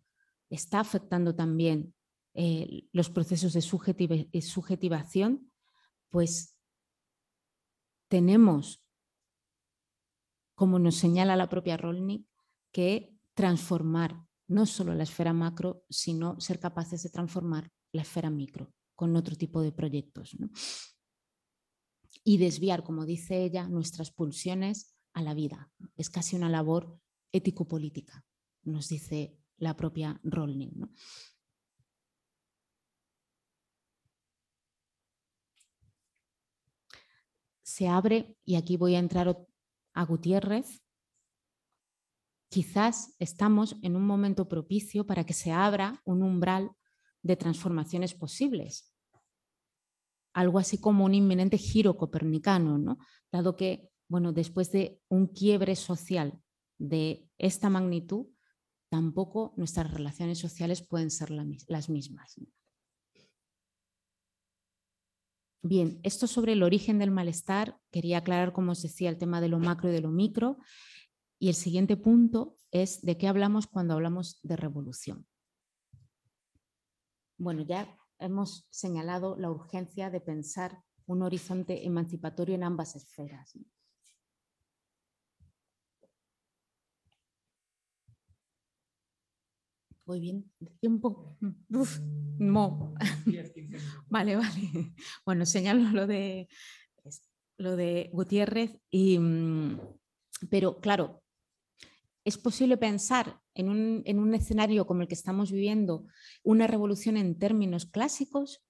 está afectando también eh, los procesos de subjetivación, pues tenemos, como nos señala la propia Rolnik, que transformar no solo la esfera macro, sino ser capaces de transformar la esfera micro con otro tipo de proyectos. Y desviar, como dice ella, nuestras pulsiones a la vida. Es casi una labor ético-política, nos dice la propia Rolling. Se abre, y aquí voy a entrar a Gutiérrez, quizás estamos en un momento propicio para que se abra un umbral de transformaciones posibles. Algo así como un inminente giro copernicano, ¿no? dado que, bueno, después de un quiebre social de esta magnitud, tampoco nuestras relaciones sociales pueden ser las mismas. Bien, esto sobre el origen del malestar, quería aclarar, como os decía, el tema de lo macro y de lo micro. Y el siguiente punto es de qué hablamos cuando hablamos de revolución. Bueno, ya hemos señalado la urgencia de pensar un horizonte emancipatorio en ambas esferas. Muy bien, tiempo. no. Vale, vale. Bueno, señalo lo de, lo de Gutiérrez, y, mm, pero claro, ¿Es posible pensar en un, escenario como el que estamos viviendo una revolución en términos clásicos?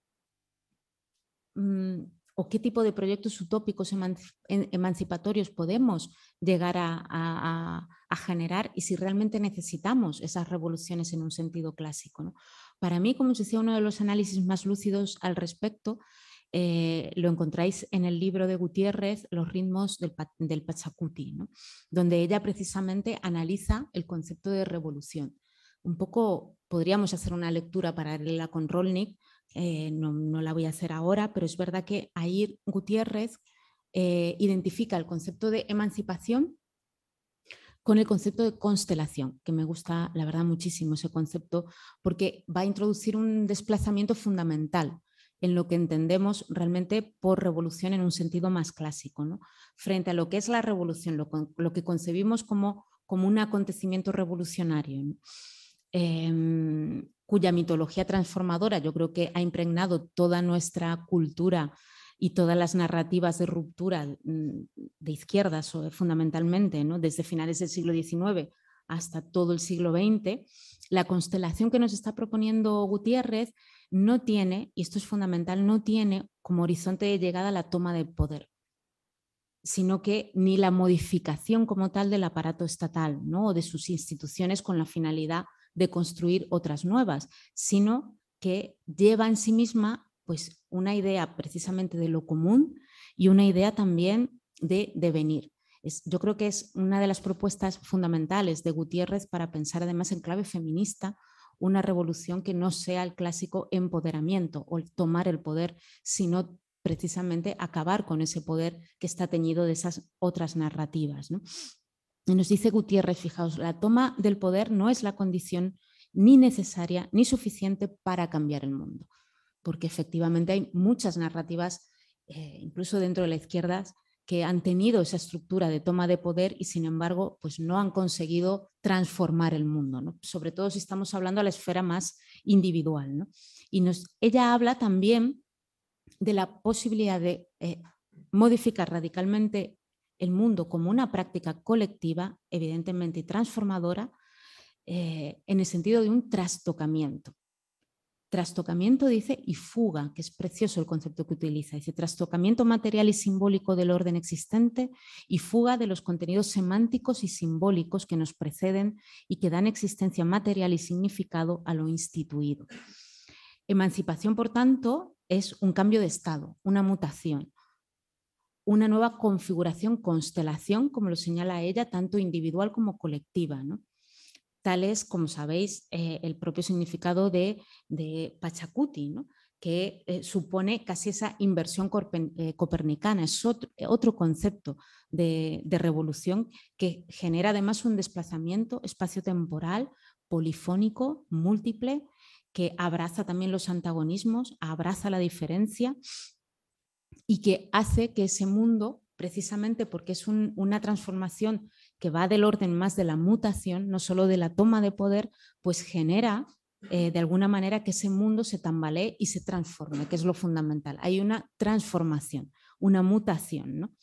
Mm, ¿O qué tipo de proyectos utópicos emancipatorios podemos llegar a, generar y si realmente necesitamos esas revoluciones en un sentido clásico? Para mí, como os decía, uno de los análisis más lúcidos al respecto eh, lo encontráis en el libro de Gutiérrez, Los ritmos del, del Pachacuti, donde ella precisamente analiza el concepto de revolución. Un poco podríamos hacer una lectura paralela con Rolnik, eh, no, la voy a hacer ahora, pero es verdad que ahí Gutiérrez eh, identifica el concepto de emancipación con el concepto de constelación, que me gusta, la verdad, muchísimo ese concepto, porque va a introducir un desplazamiento fundamental en lo que entendemos realmente por revolución en un sentido más clásico, frente a lo que es la revolución, lo, que concebimos como, como, un acontecimiento revolucionario, em, cuya mitología transformadora yo creo que ha impregnado toda nuestra cultura y todas las narrativas de ruptura mm, de izquierdas fundamentalmente, ¿no? desde finales del siglo XIX hasta todo el siglo XX, la constelación que nos está proponiendo Gutiérrez no tiene, y esto es fundamental, no tiene como horizonte de llegada la toma de poder, sino que ni la modificación como tal del aparato estatal ¿no? o de sus instituciones con la finalidad de construir otras nuevas, sino que lleva en sí misma pues, una idea precisamente de lo común y una idea también de devenir. yo creo que es una de las propuestas fundamentales de Gutiérrez para pensar además en clave feminista una revolución que no sea el clásico empoderamiento o tomar el poder, sino precisamente acabar con ese poder que está teñido de esas otras narrativas. Y nos dice Gutiérrez, fijaos, la toma del poder no es la condición ni necesaria ni suficiente para cambiar el mundo, porque efectivamente hay muchas narrativas, eh, incluso dentro de la izquierda, que han tenido esa estructura de toma de poder y sin embargo pues no han conseguido transformar el mundo, sobre todo si estamos hablando a la esfera más individual. Y nos, ella habla también de la posibilidad de eh, modificar radicalmente el mundo como una práctica colectiva, evidentemente transformadora, eh, en el sentido de un trastocamiento. Trastocamiento dice y fuga, que es precioso el concepto que utiliza. Dice trastocamiento material y simbólico del orden existente y fuga de los contenidos semánticos y simbólicos que nos preceden y que dan existencia material y significado a lo instituido. Emancipación, por tanto, es un cambio de estado, una mutación, una nueva configuración, constelación, como lo señala ella, tanto individual como colectiva. ¿no? tal es, como sabéis, eh, el propio significado de, de Pachacuti, que eh, supone casi esa inversión eh, copernicana, es otro, concepto de, revolución que genera además un desplazamiento espacio-temporal, polifónico, múltiple, que abraza también los antagonismos, abraza la diferencia y que hace que ese mundo, precisamente porque es una transformación que va del orden más de la mutación, no solo de la toma de poder, pues genera eh, de alguna manera que ese mundo se tambalee y se transforme, que es lo fundamental. Hay una transformación, una mutación.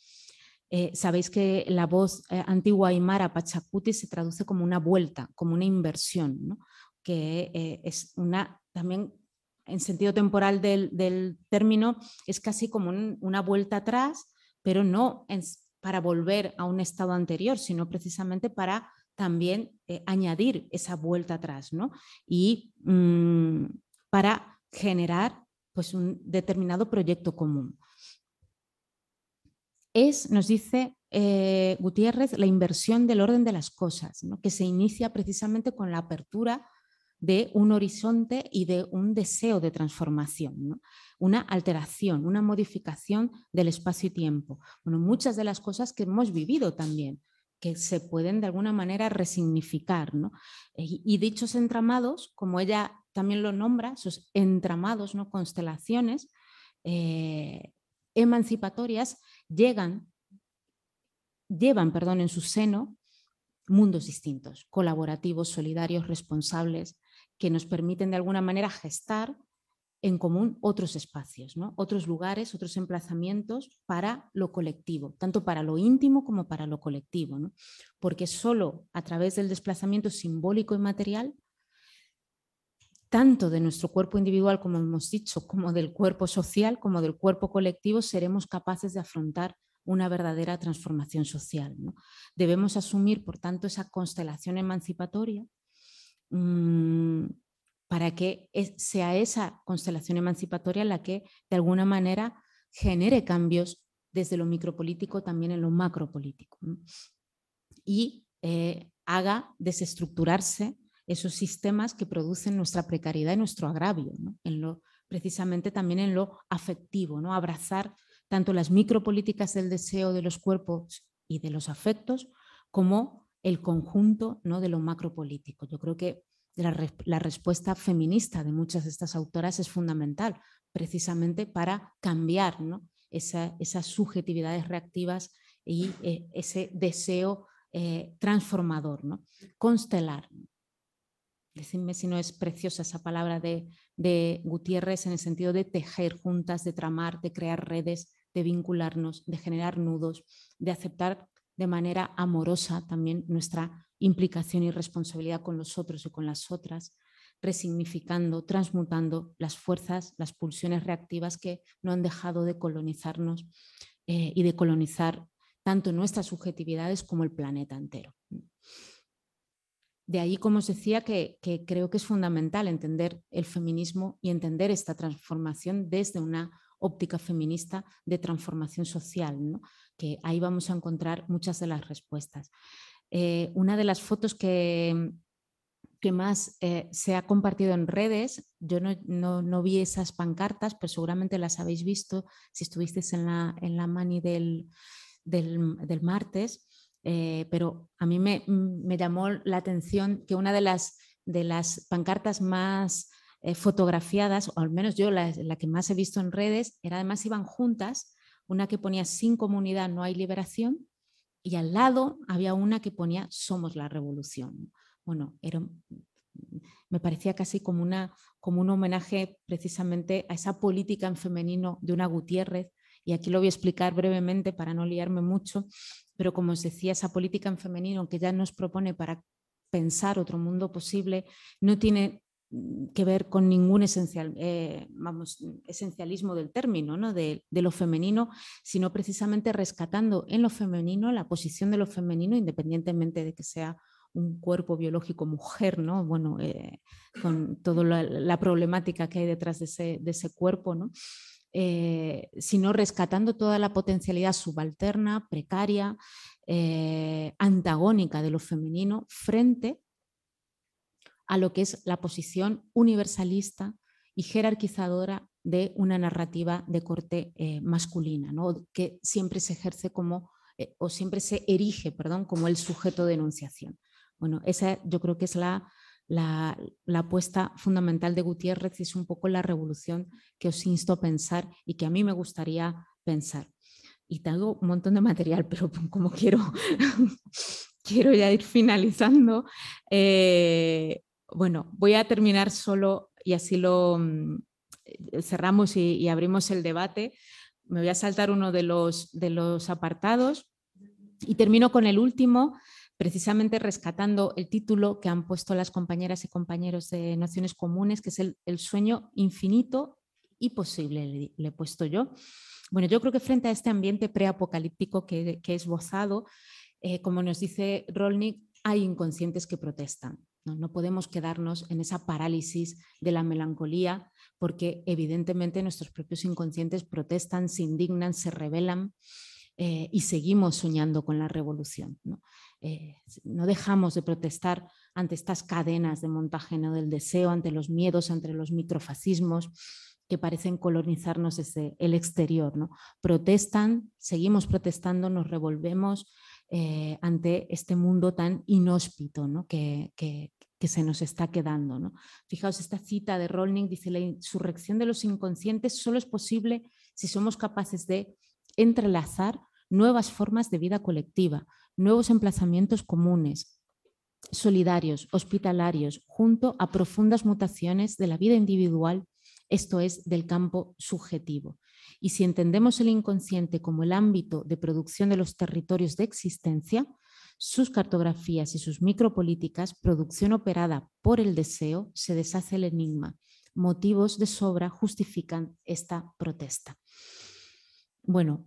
Eh, sabéis que la voz eh, antigua aymara Pachacuti se traduce como una vuelta, como una inversión, que es una también en sentido temporal del, término, es casi como una vuelta atrás, pero no para volver a un estado anterior, sino precisamente para también eh, añadir esa vuelta atrás ¿no? y mm, para generar pues, un determinado proyecto común. Es, nos dice eh, Gutiérrez, la inversión del orden de las cosas, que se inicia precisamente con la apertura de un horizonte y de un deseo de transformación, una alteración, una modificación del espacio y tiempo. Bueno, muchas de las cosas que hemos vivido también, que se pueden de alguna manera resignificar. Y, dichos entramados, como ella también lo nombra, esos entramados, ¿no? constelaciones eh, emancipatorias, llegan, llevan perdón, en su seno mundos distintos, colaborativos, solidarios, responsables, que nos permiten de alguna manera gestar en común otros espacios, ¿no? otros lugares, otros emplazamientos para lo colectivo, tanto para lo íntimo como para lo colectivo, porque solo a través del desplazamiento simbólico y material, tanto de nuestro cuerpo individual, como hemos dicho, como del cuerpo social, como del cuerpo colectivo, seremos capaces de afrontar una verdadera transformación social. Debemos asumir, por tanto, esa constelación emancipatoria Mm, para que sea esa constelación emancipatoria la que de alguna manera genere cambios desde lo micropolítico también en lo macropolítico y eh, haga desestructurarse esos sistemas que producen nuestra precariedad y nuestro agravio, en lo, precisamente también en lo afectivo, ¿no? abrazar tanto las micropolíticas del deseo de los cuerpos y de los afectos como el conjunto ¿no? de lo macropolítico. Yo creo que la, respuesta feminista de muchas de estas autoras es fundamental, precisamente para cambiar esas subjetividades reactivas y eh, ese deseo eh, transformador, ¿no? constelar. Decidme si no es preciosa esa palabra de, de Gutiérrez en el sentido de tejer juntas, de tramar, de crear redes, de vincularnos, de generar nudos, de aceptar de manera amorosa también nuestra implicación y responsabilidad con los otros y con las otras, resignificando, transmutando las fuerzas, las pulsiones reactivas que no han dejado de colonizarnos eh, y de colonizar tanto nuestras subjetividades como el planeta entero. De ahí, como os decía, que, que, creo que es fundamental entender el feminismo y entender esta transformación desde una óptica feminista de transformación social, que ahí vamos a encontrar muchas de las respuestas. Eh, una de las fotos que, que más eh, se ha compartido en redes. Yo no, vi esas pancartas, pero seguramente las habéis visto si estuvisteis en la, en la mani del, del, martes. Eh, pero a mí me, llamó la atención que una de las, de las pancartas más eh, fotografiadas, o al menos yo la, la, que más he visto en redes, era además iban juntas, una que ponía sin comunidad no hay liberación y al lado había una que ponía somos la revolución bueno, era, me parecía casi como, una, como un homenaje precisamente a esa política en femenino de una Gutiérrez, y aquí lo voy a explicar brevemente para no liarme mucho, pero como os decía, esa política en femenino que ya nos propone para pensar otro mundo posible, no tiene que ver con ningún esencial, eh, vamos, esencialismo del término, ¿no? de, de, lo femenino, sino precisamente rescatando en lo femenino la posición de lo femenino, independientemente de que sea un cuerpo biológico mujer, ¿no? Bueno, eh, con toda la, problemática que hay detrás de ese, cuerpo, ¿no? Eh, sino rescatando toda la potencialidad subalterna, precaria, antagónica de lo femenino frente a lo que es la posición universalista y jerarquizadora de una narrativa de corte masculina, ¿no? que siempre se ejerce como, o siempre se erige, perdón, como el sujeto de enunciación. Bueno, esa yo creo que es la, la, apuesta fundamental de Gutiérrez y es un poco la revolución que os insto a pensar y que a mí me gustaría pensar. Y tengo un montón de material, pero como quiero, quiero ya ir finalizando, eh, bueno, voy a terminar solo y así lo mm, cerramos y, abrimos el debate. Me voy a saltar uno de los, de los apartados y termino con el último, precisamente rescatando el título que han puesto las compañeras y compañeros de Naciones Comunes, que es el, sueño infinito y posible, le, he puesto yo. Bueno, yo creo que frente a este ambiente preapocalíptico que, que he esbozado, eh, como nos dice Rolnik, hay inconscientes que protestan. ¿No? ¿no? podemos quedarnos en esa parálisis de la melancolía, porque evidentemente nuestros propios inconscientes protestan, se indignan, se rebelan eh, y seguimos soñando con la revolución. Eh, ¿no? dejamos de protestar ante estas cadenas de montaje del deseo, ante los miedos, ante los microfascismos que parecen colonizarnos desde el exterior. ¿no? Protestan, seguimos protestando, nos revolvemos eh, ante este mundo tan inhóspito que, se nos está quedando. ¿no? Fijaos, esta cita de Rolling dice, la insurrección de los inconscientes solo es posible si somos capaces de entrelazar nuevas formas de vida colectiva, nuevos emplazamientos comunes, solidarios, hospitalarios, junto a profundas mutaciones de la vida individual, esto es, del campo subjetivo. Y si entendemos el inconsciente como el ámbito de producción de los territorios de existencia, sus cartografías y sus micropolíticas, producción operada por el deseo, se deshace el enigma. Motivos de sobra justifican esta protesta. Bueno,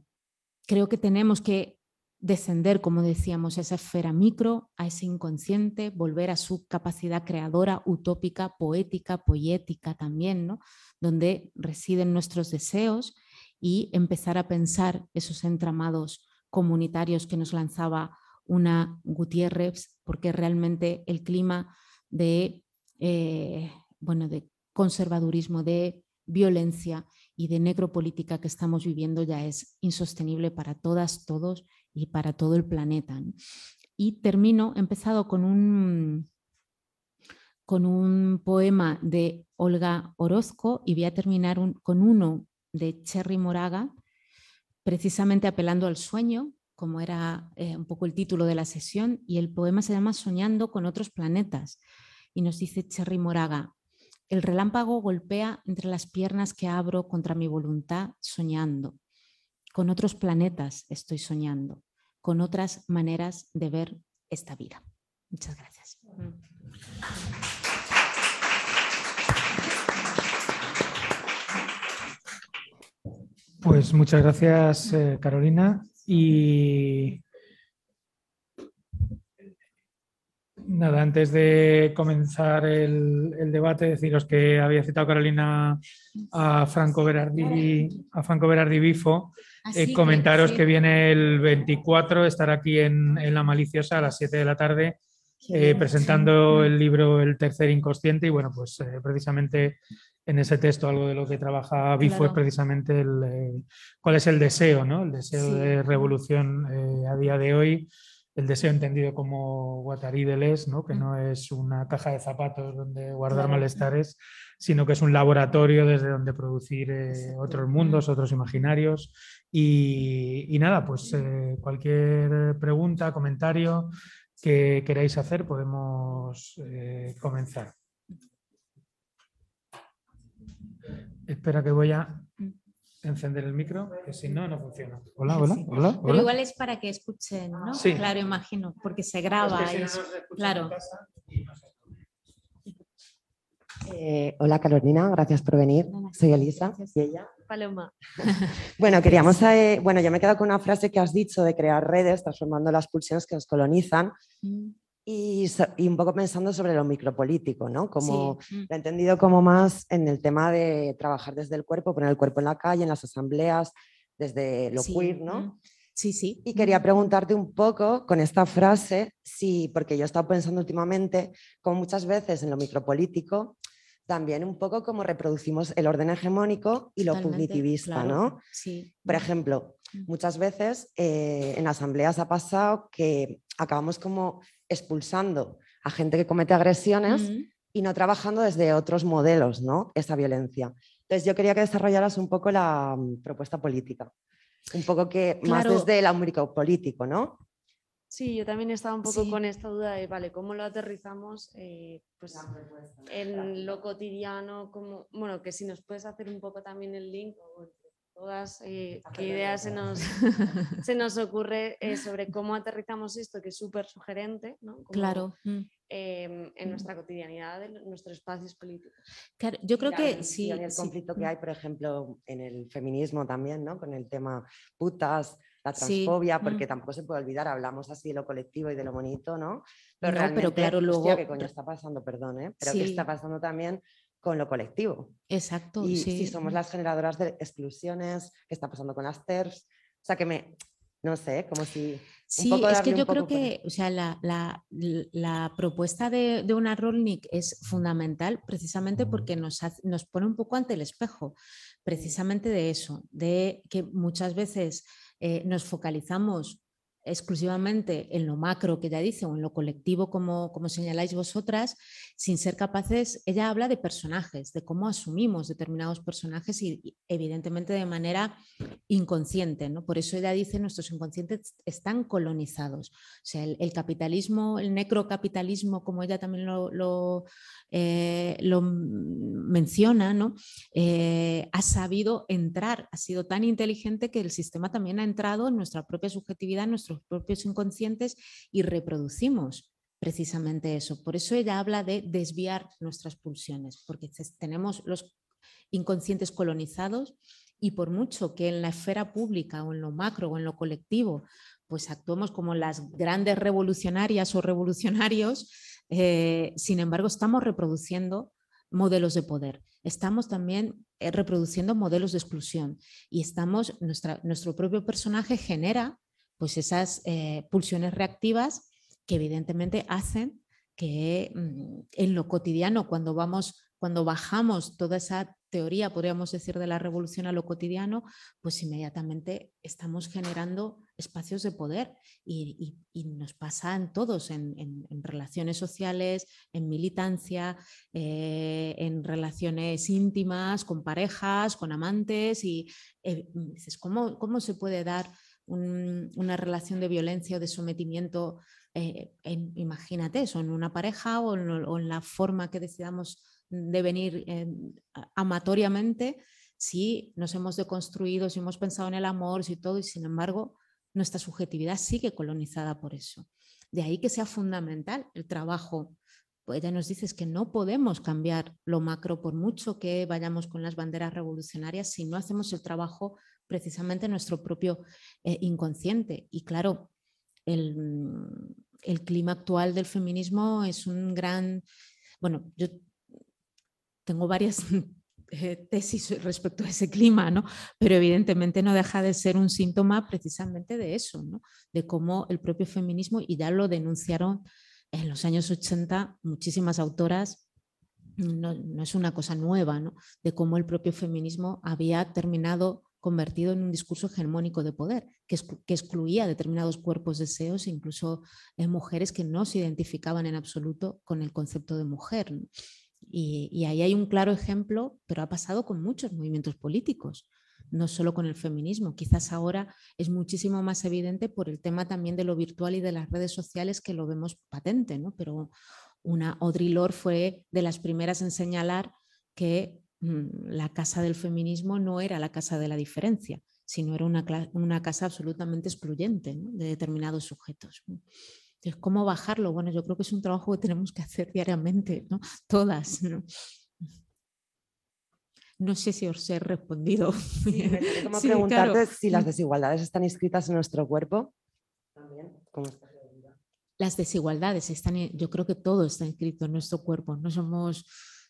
creo que tenemos que descender, como decíamos, a esa esfera micro, a ese inconsciente, volver a su capacidad creadora, utópica, poética, poética también, ¿no? donde residen nuestros deseos y empezar a pensar esos entramados comunitarios que nos lanzaba una Gutiérrez, porque realmente el clima de, eh, bueno, de conservadurismo, de violencia y de necropolítica que estamos viviendo ya es insostenible para todas, todos y para todo el planeta. Y termino, he empezado con un, con un poema de Olga Orozco y voy a terminar con uno de Cherry Moraga, precisamente apelando al sueño, como era eh, un poco el título de la sesión, y el poema se llama Soñando con otros planetas. Y nos dice Cherry Moraga, el relámpago golpea entre las piernas que abro contra mi voluntad soñando. Con otros planetas estoy soñando, con otras maneras de ver esta vida. Muchas gracias. Pues muchas gracias, eh, Carolina. Y Nada, antes de comenzar el, debate, deciros que había citado Carolina a Franco Berardi, a Franco Berardi Bifo. Ah, eh, comentaros que, viene el 24, estará aquí en, La Maliciosa a las 7 de la tarde eh, presentando el libro El tercer inconsciente y bueno, pues eh, precisamente en ese texto algo de lo que trabaja Bifo es precisamente el, eh, cuál es el deseo, ¿no? El deseo de revolución a día de hoy, el deseo entendido como Guattari Deleuze, ¿no? Que no es una caja de zapatos donde guardar malestares, sino que es un laboratorio desde donde producir otros mundos, otros imaginarios. Y, y nada, pues cualquier pregunta, comentario, que queráis hacer, podemos eh, comenzar. Espera que voy a encender el micro, que si no, no funciona. Hola, hola, hola. Pero igual es para que escuchen, ¿no? Sí. Claro, imagino, porque se graba. claro. Eh, hola Carolina, gracias por venir. Soy Elisa y ella. Paloma. bueno, queríamos, eh, bueno, yo me quedo con una frase que has dicho de crear redes transformando las pulsiones que nos colonizan mm. Y, un poco pensando sobre lo micropolítico, ¿no? Como mm. lo he entendido como más en el tema de trabajar desde el cuerpo, poner el cuerpo en la calle, en las asambleas, desde lo queer, ¿no? Mm. Sí, sí. Y quería preguntarte un poco con esta frase, sí, porque yo he estado pensando últimamente, como muchas veces en lo micropolítico, también un poco como reproducimos el orden hegemónico y lo punitivista, ¿no? Sí. Por ejemplo, mm. muchas veces eh, en asambleas ha pasado que acabamos como expulsando a gente que comete agresiones y no trabajando desde otros modelos, ¿no? Esa violencia. Entonces yo quería que desarrollaras un poco la mm, propuesta política, un poco que más desde el ámbito político, ¿no? Sí, yo también estaba un poco con esta duda de, vale, ¿cómo lo aterrizamos eh, pues, en lo cotidiano? Como, bueno, que si nos puedes hacer un poco también el link, todas, eh, qué ideas se nos, se nos ocurre eh, sobre cómo aterrizamos esto, que es súper sugerente, ¿no? claro. Mm. Em, en mm. nuestra cotidianidad, en nuestros espacios políticos. Claro, yo creo que sí. el conflicto que hay, por ejemplo, en el feminismo también, ¿no? Con el tema putas, la transfobia, porque mm. tampoco se puede olvidar, hablamos así de lo colectivo y de lo bonito, ¿no? Pero, realmente, pero claro, luego... ¿qué coño está pasando? Perdón, ¿eh? Pero ¿qué está pasando también con lo colectivo? Exacto, y sí. si somos las generadoras de exclusiones, ¿qué está pasando con las TERFs? O sea, que me, no sé, como si... Sí, es que yo creo que o sea, la, la, la propuesta de, de, una Rolnik es fundamental precisamente porque nos, nos pone un poco ante el espejo, precisamente de eso, de que muchas veces eh, nos focalizamos exclusivamente en lo macro que ella dice o en lo colectivo como, como señaláis vosotras, sin ser capaces, ella habla de personajes, de cómo asumimos determinados personajes y evidentemente de manera inconsciente. ¿no? Por eso ella dice nuestros inconscientes están colonizados. O sea, el, capitalismo, el necrocapitalismo, como ella también lo, lo, eh, menciona, ¿no? Eh, ha sabido entrar, ha sido tan inteligente que el sistema también ha entrado en nuestra propia subjetividad, en nuestro propios inconscientes y reproducimos precisamente eso. Por eso ella habla de desviar nuestras pulsiones, porque tenemos los inconscientes colonizados y por mucho que en la esfera pública o en lo macro o en lo colectivo, pues actuemos como las grandes revolucionarias o revolucionarios, eh, sin embargo estamos reproduciendo modelos de poder. Estamos también eh, reproduciendo modelos de exclusión y estamos, nuestro propio personaje genera pues esas eh, pulsiones reactivas que evidentemente hacen que mm, en lo cotidiano, cuando vamos, cuando bajamos toda esa teoría, podríamos decir, de la revolución a lo cotidiano, pues inmediatamente estamos generando espacios de poder y, nos pasa en todos, en, relaciones sociales, en militancia, eh, en relaciones íntimas, con parejas, con amantes y eh, dices, ¿cómo, ¿cómo se puede dar una relación de violencia o de sometimiento, eh, imagínate eso, en una pareja o en, la forma que decidamos de venir eh, amatoriamente, si nos hemos deconstruido, si hemos pensado en el amor, si todo, y sin embargo nuestra subjetividad sigue colonizada por eso. De ahí que sea fundamental el trabajo. Pues ya nos dices que no podemos cambiar lo macro por mucho que vayamos con las banderas revolucionarias si no hacemos el trabajo precisamente nuestro propio eh, inconsciente. Y claro, el, clima actual del feminismo es un gran, bueno, yo tengo varias eh, tesis respecto a ese clima, ¿no? pero evidentemente no deja de ser un síntoma precisamente de eso, ¿no? de cómo el propio feminismo, y ya lo denunciaron en los años 80 muchísimas autoras no, es una cosa nueva, de cómo el propio feminismo había terminado convertido en un discurso hegemónico de poder, que, excluía determinados cuerpos deseos, incluso en mujeres que no se identificaban en absoluto con el concepto de mujer. Y, ahí hay un claro ejemplo, pero ha pasado con muchos movimientos políticos, no solo con el feminismo. Quizás ahora es muchísimo más evidente por el tema también de lo virtual y de las redes sociales que lo vemos patente, ¿no? pero una Audre Lorde fue de las primeras en señalar que la casa del feminismo no era la casa de la diferencia, sino era una, casa absolutamente excluyente de determinados sujetos. Entonces, ¿cómo bajarlo? Bueno, yo creo que es un trabajo que tenemos que hacer diariamente, ¿no? todas. ¿no? sé si os he respondido. Sí, preguntarte si las desigualdades están inscritas en nuestro cuerpo. También, ¿cómo las desigualdades están, yo creo que todo está escrito en nuestro cuerpo. No somos,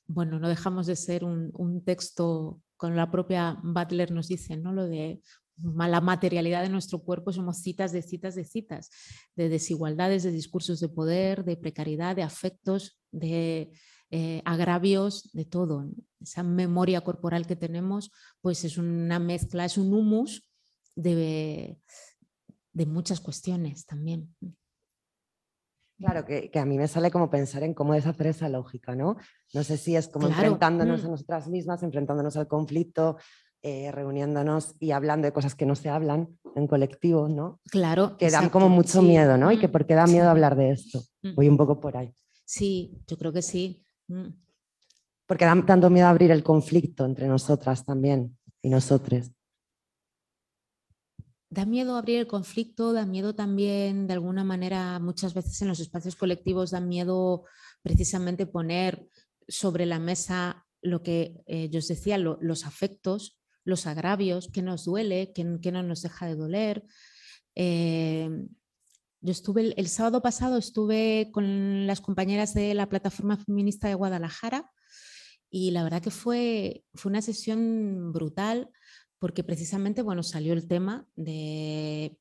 bueno, no dejamos de ser un, texto, con la propia Butler nos dice, ¿no? Lo de la materialidad de nuestro cuerpo somos citas de citas de citas, de desigualdades, de discursos de poder, de precariedad, de afectos, de eh, agravios, de todo. Esa memoria corporal que tenemos, pues es una mezcla, es un humus de, de muchas cuestiones también. Claro, que, a mí me sale como pensar en cómo deshacer esa lógica, ¿no? No sé si es como enfrentándonos mm. a nosotras mismas, enfrentándonos al conflicto, eh, reuniéndonos y hablando de cosas que no se hablan en colectivo, ¿no? Claro. Que dan como mucho miedo, ¿no? Y que mm. por qué da miedo hablar de esto. Mm. Voy un poco por ahí. Sí, yo creo que sí. Porque da tanto miedo abrir el conflicto entre nosotras también y nosotros. Da miedo abrir el conflicto, da miedo también, de alguna manera, muchas veces en los espacios colectivos da miedo precisamente poner sobre la mesa lo que eh, yo os decía, los afectos, los agravios, qué nos duele, qué, no nos deja de doler. Eh, yo estuve el, sábado pasado estuve con las compañeras de la plataforma feminista de Guadalajara y la verdad que fue, fue una sesión brutal porque precisamente bueno, salió el tema de,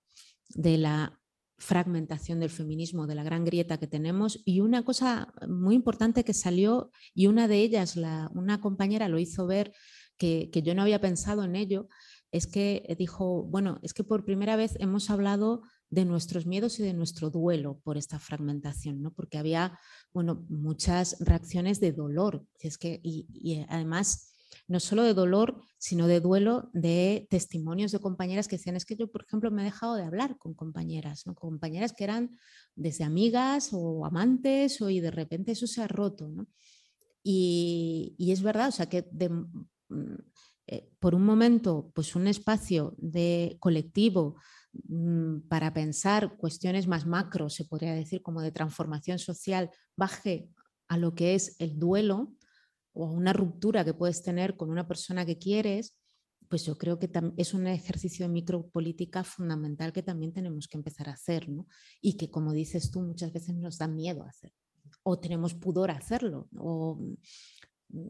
la fragmentación del feminismo, de la gran grieta que tenemos. Y una cosa muy importante que salió, y una de ellas, una compañera lo hizo ver que, yo no había pensado en ello, es que dijo, bueno, es que por primera vez hemos hablado de nuestros miedos y de nuestro duelo por esta fragmentación, ¿no? porque había bueno, muchas reacciones de dolor. Es que, y además no solo de dolor, sino de duelo de testimonios de compañeras que decían, es que yo, por ejemplo, me he dejado de hablar con compañeras, ¿no? compañeras que eran desde amigas o amantes, o, y de repente eso se ha roto. Y, es verdad, o sea, que mm, eh, por un momento, pues un espacio de colectivo mm, para pensar cuestiones más macro, se podría decir, como de transformación social, baje a lo que es el duelo, o una ruptura que puedes tener con una persona que quieres, pues yo creo que es un ejercicio de micropolítica fundamental que también tenemos que empezar a hacer, ¿no? Y que, como dices tú, muchas veces nos da miedo hacer, o tenemos pudor a hacerlo, o mm,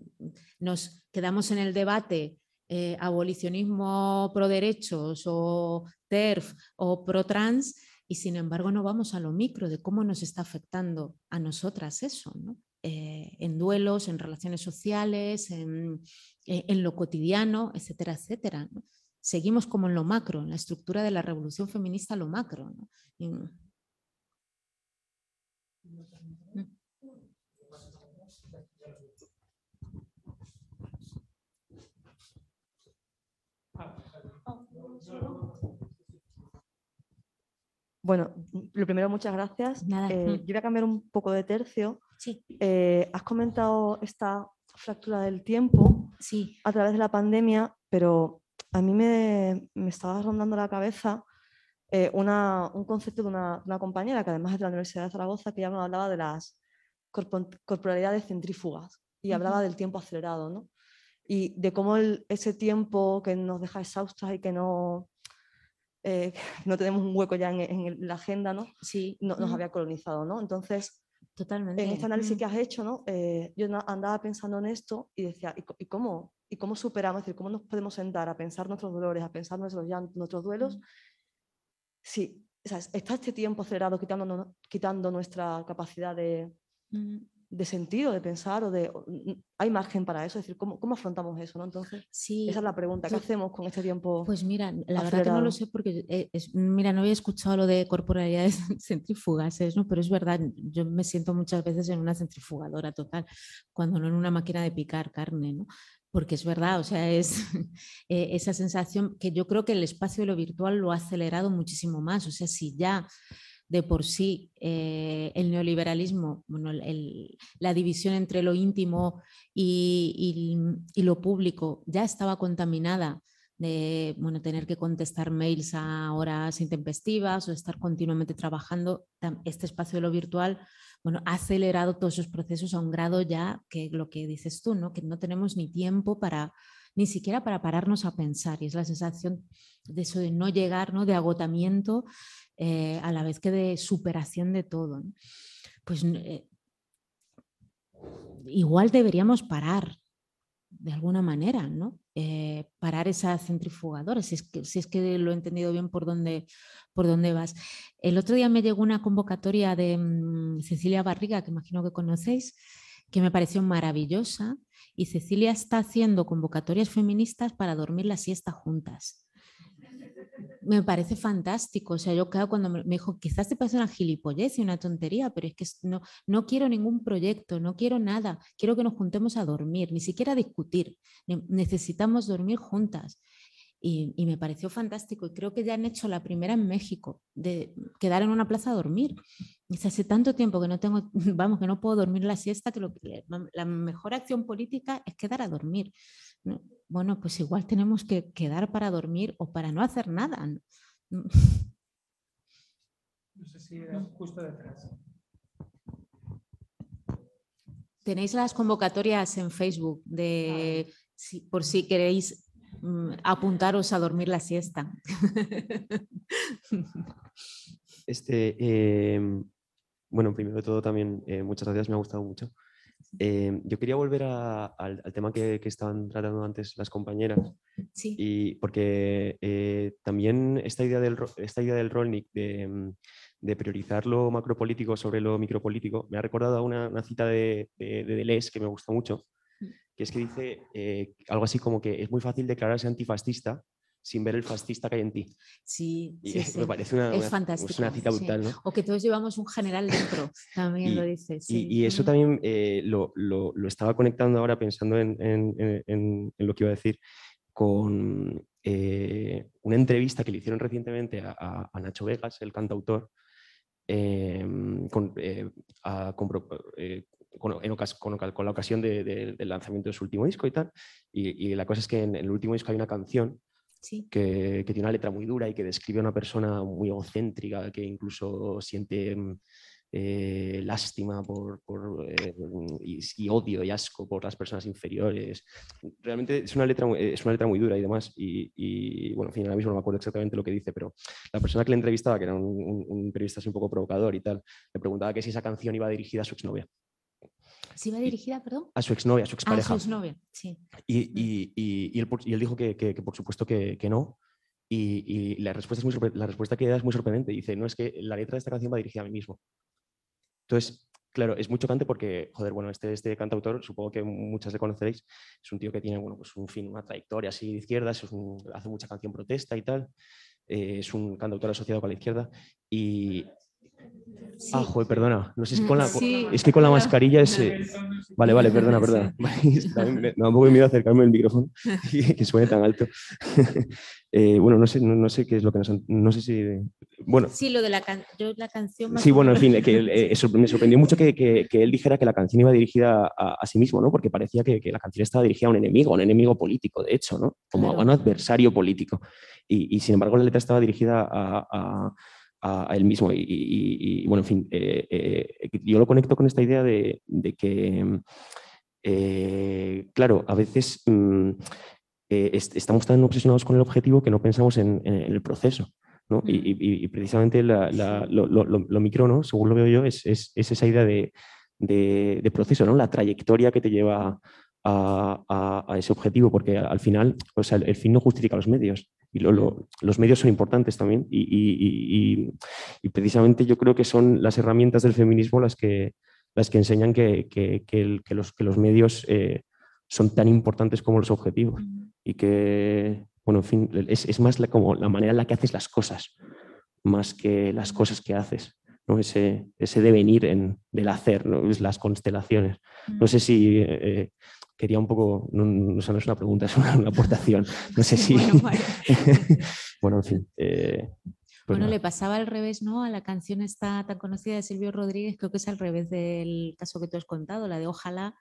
nos quedamos en el debate eh, abolicionismo pro derechos o TERF o pro trans y sin embargo no vamos a lo micro de cómo nos está afectando a nosotras eso, ¿no? Eh, en duelos, en relaciones sociales, en, eh, lo cotidiano, etcétera, etcétera. Seguimos como en lo macro, en la estructura de la revolución feminista, lo macro. Bueno, lo primero, muchas gracias. Eh, yo voy a cambiar un poco de tercio eh, has comentado esta fractura del tiempo sí. a través de la pandemia, pero a mí me, me estaba rondando la cabeza eh, un concepto de una, compañera que además es de la Universidad de Zaragoza, que ya me hablaba de las corporalidades centrífugas y hablaba del tiempo acelerado, ¿no? Y de cómo ese tiempo que nos deja exhaustas y que no, eh, no tenemos un hueco ya en, la agenda, ¿no? Sí. nos había colonizado, ¿no? Entonces, Totalmente. En este análisis que has hecho, ¿no? Eh, yo andaba pensando en esto y decía, ¿y, cómo? ¿Y cómo superamos? Es decir, ¿cómo nos podemos sentar a pensar nuestros dolores, a pensar nuestros, nuestros duelos? Si está este tiempo acelerado quitando, quitando nuestra capacidad de, de sentido, de pensar o de... ¿Hay margen para eso? Es decir, ¿cómo, cómo afrontamos eso? ¿no? Entonces, sí, esa es la pregunta. ¿Qué hacemos con este tiempo? Pues mira, la verdad que no lo sé porque, eh, mira, no había escuchado lo de corporalidades centrifugases, ¿no? pero es verdad, yo me siento muchas veces en una centrifugadora total, cuando no en una máquina de picar carne, ¿no? porque es verdad, o sea, es eh, esa sensación que yo creo que el espacio de lo virtual lo ha acelerado muchísimo más, o sea, si ya de por sí eh, el neoliberalismo, bueno, la división entre lo íntimo y, lo público ya estaba contaminada de bueno, tener que contestar mails a horas intempestivas o estar continuamente trabajando, este espacio de lo virtual bueno, ha acelerado todos esos procesos a un grado ya que lo que dices tú, ¿no? que no tenemos ni tiempo para ni siquiera para pararnos a pensar y es la sensación de eso de no llegar, ¿no? de agotamiento eh, a la vez que de superación de todo. Pues eh, igual deberíamos parar de alguna manera, ¿no? Eh, parar esa centrifugadora, si es, que, es que lo he entendido bien por dónde, por dónde vas. El otro día me llegó una convocatoria de mm, Cecilia Barriga, que imagino que conocéis, que me pareció maravillosa, y Cecilia está haciendo convocatorias feministas para dormir la siesta juntas me parece fantástico. O sea, yo claro, cuando me, dijo, quizás te pase una gilipollez y una tontería, pero es que no, no quiero ningún proyecto, no quiero nada, quiero que nos juntemos a dormir, ni siquiera discutir, necesitamos dormir juntas. Y, me pareció fantástico y creo que ya han hecho la primera en México de quedar en una plaza a dormir. Dice, hace tanto tiempo que no tengo, vamos, que no puedo dormir la siesta, la mejor acción política es quedar a dormir. Bueno, pues igual tenemos que quedar para dormir o para no hacer nada. No, sé si justo detrás. Tenéis las convocatorias en Facebook de por si queréis mm, apuntaros a dormir la siesta. Este, em, bueno, primero de todo también eh, muchas gracias, me ha gustado mucho. Em, yo quería volver al, tema que, estaban tratando antes las compañeras. Sí. Y porque eh, también esta idea del, esta idea del Rolnik de, de, priorizar lo macropolítico sobre lo micropolítico me ha recordado a una, una, cita de, de, Deleuze que me gusta mucho, mm. que es que dice eh, algo así como que es muy fácil declararse antifascista sin ver el fascista que hay en ti. Sí, sí, me parece una, es una cita brutal. ¿no? O que todos llevamos un general dentro, también lo dices. Y, eso también eh, lo, lo, lo, estaba conectando ahora pensando en, en, en, lo que iba a decir con eh, una entrevista que le hicieron recientemente a, a, Nacho Vegas, el cantautor, con, con, con, con, la ocasión del lanzamiento de su último disco y tal. Y, y, la cosa es que en el último disco hay una canción que, tiene una letra muy dura y que describe a una persona muy egocéntrica, que incluso siente mm, eh, lástima por, eh, y, odio y asco por las personas inferiores. Realmente es una letra, es una letra muy dura y demás. Y, bueno, en fin, ahora mismo no me acuerdo exactamente lo que dice, pero la persona que le entrevistaba, que era un, periodista así un poco provocador y tal, le preguntaba que si esa canción iba dirigida a su exnovia. ¿Si va dirigida, perdón? A su exnovia, a su expareja. A su exnovia, sí. Y, y, y, él, y él, dijo que, que, por supuesto que, que no. Y, la, respuesta es muy la respuesta que da es muy sorprendente. Dice, no, es que la letra de esta canción va dirigida a mí mismo. Entonces, claro, es muy chocante porque, joder, bueno, este, este cantautor, supongo que muchas le conoceréis, es un tío que tiene, bueno, pues un fin, una trayectoria así de izquierdas, hace mucha canción protesta y tal, eh, es un cantautor asociado con la izquierda y, Ah, joder, perdona. No sé si con la, Es que con la mascarilla es. Vale, vale, perdona, perdona. me da un poco de miedo acercarme al micrófono que suene tan alto. Eh, bueno, no sé, no, sé qué es lo que nos. No sé si. Bueno. Sí, lo de la, la canción. Sí, bueno, en fin, que, eh, me sorprendió mucho que, que, él dijera que la canción iba dirigida a, sí mismo, ¿no? Porque parecía que, la canción estaba dirigida a un enemigo, a un enemigo político, de hecho, ¿no? Como a un adversario político. Y, y, sin embargo, la letra estaba dirigida a a, él mismo. Y, bueno, en fin, eh, eh, yo lo conecto con esta idea de, que, eh, claro, a veces mm, estamos tan obsesionados con el objetivo que no pensamos en, el proceso. ¿no? Y, precisamente lo, micro, ¿no? según lo veo yo, es, esa idea de, proceso, ¿no? la trayectoria que te lleva a, ese objetivo, porque al final o sea, el, fin no justifica los medios. Y los medios son importantes también y, precisamente yo creo que son las herramientas del feminismo las que, las que enseñan que, los, que los, medios eh, son tan importantes como los objetivos y que, bueno, en fin, es, más la, como la manera en la que haces las cosas, más que las cosas que haces. ¿no? Ese, ese devenir en, del hacer, ¿no? las constelaciones. No sé si eh, quería un poco, no, no, es una pregunta, es una, aportación. No sé si... bueno, en fin. Eh, pues bueno, le pasaba al revés, ¿no? A la canción esta tan conocida de Silvio Rodríguez, creo que es al revés del caso que tú has contado, la de Ojalá,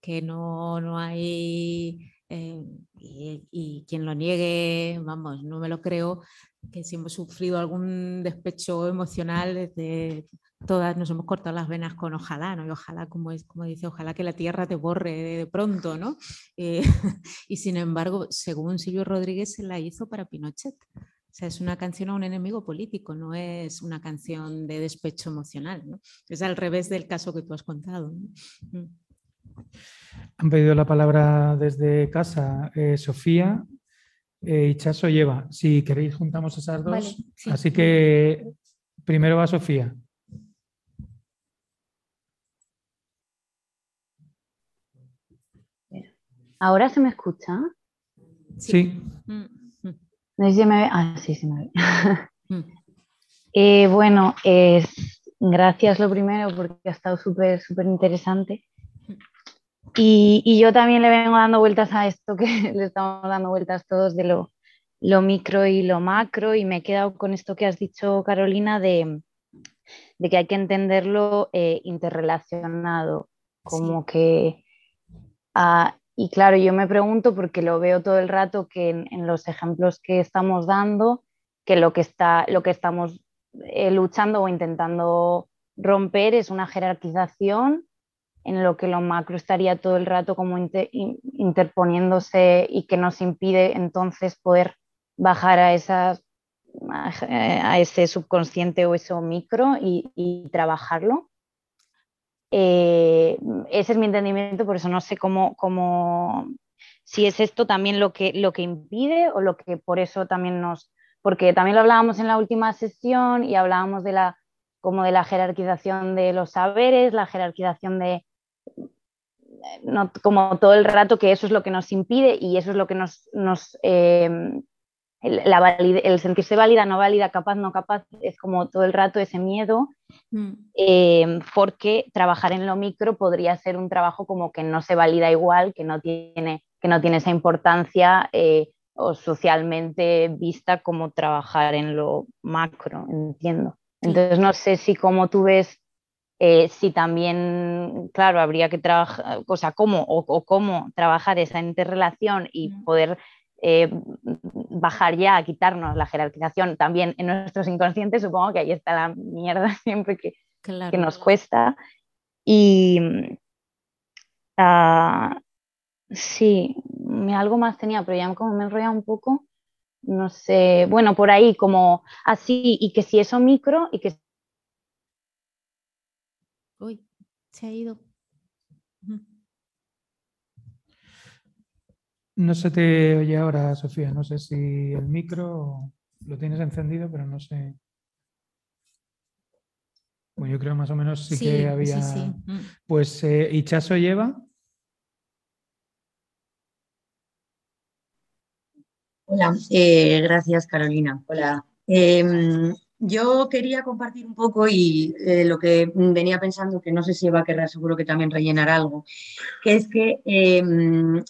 que no, no hay, eh, y, y, quien lo niegue, vamos, no me lo creo, que si hemos sufrido algún despecho emocional desde todas nos hemos cortado las venas con ojalá, ¿no? Y ojalá, como, es, como dice, ojalá que la tierra te borre de, pronto, ¿no? Eh, y sin embargo, según Silvio Rodríguez, se la hizo para Pinochet. O sea, es una canción a un enemigo político, no es una canción de despecho emocional, ¿no? Es al revés del caso que tú has contado. Mm. Han pedido la palabra desde casa eh, Sofía eh, y Chaso lleva. Si queréis, juntamos esas dos. Así que primero va Sofía. ¿Ahora se me escucha? Sí. No sé si me ve. Ah, sí, sí me ve. Mm. Eh, bueno, gracias lo primero porque ha estado súper, súper interesante. Y, yo también le vengo dando vueltas a esto que le estamos dando vueltas todos de lo, lo micro y lo macro y me he quedado con esto que has dicho, Carolina, de, de que hay que entenderlo eh, interrelacionado, como que... Ah, y claro, yo me pregunto porque lo veo todo el rato que en, los ejemplos que estamos dando, que lo que, está, lo que estamos eh, luchando o intentando romper es una jerarquización en lo que lo macro estaría todo el rato como interponiéndose y que nos impide entonces poder bajar a, esas, a ese subconsciente o eso micro y trabajarlo. Eh, ese es mi entendimiento, por eso no sé cómo, cómo, si es esto también lo que, lo que impide o lo que por eso también nos, porque también lo hablábamos en la última sesión y hablábamos de la, como de la jerarquización de los saberes, la jerarquización de, no, como todo el rato que eso es lo que nos impide y eso es lo que nos, nos eh, el, sentirse válida, no válida, capaz, no capaz, es como todo el rato ese miedo, mm. eh, porque trabajar en lo micro podría ser un trabajo como que no se valida igual, que no tiene, que no tiene esa importancia eh, o socialmente vista como trabajar en lo macro, entiendo. Entonces no sé si como tú ves, eh, si también, claro, habría que trabajar, o sea, cómo o, cómo trabajar esa interrelación y mm. poder eh, bajar ya, a quitarnos la jerarquización también en nuestros inconscientes, supongo que ahí está la mierda siempre que, que nos cuesta. Y uh, sí, algo más tenía, pero ya como me he un poco, no sé, bueno, por ahí como así, y que si eso micro y que... Uy, se ha ido. No se te oye ahora, Sofía. No sé si el micro lo tienes encendido, pero no sé. Bueno, yo creo más o menos sí, que había. Mm. Pues, eh, ¿Ichazo lleva? Hola, eh, gracias Carolina. Hola. Em, yo quería compartir un poco y eh, lo que venía pensando, que no sé si Eva a querer, seguro que también rellenar algo, que es que em,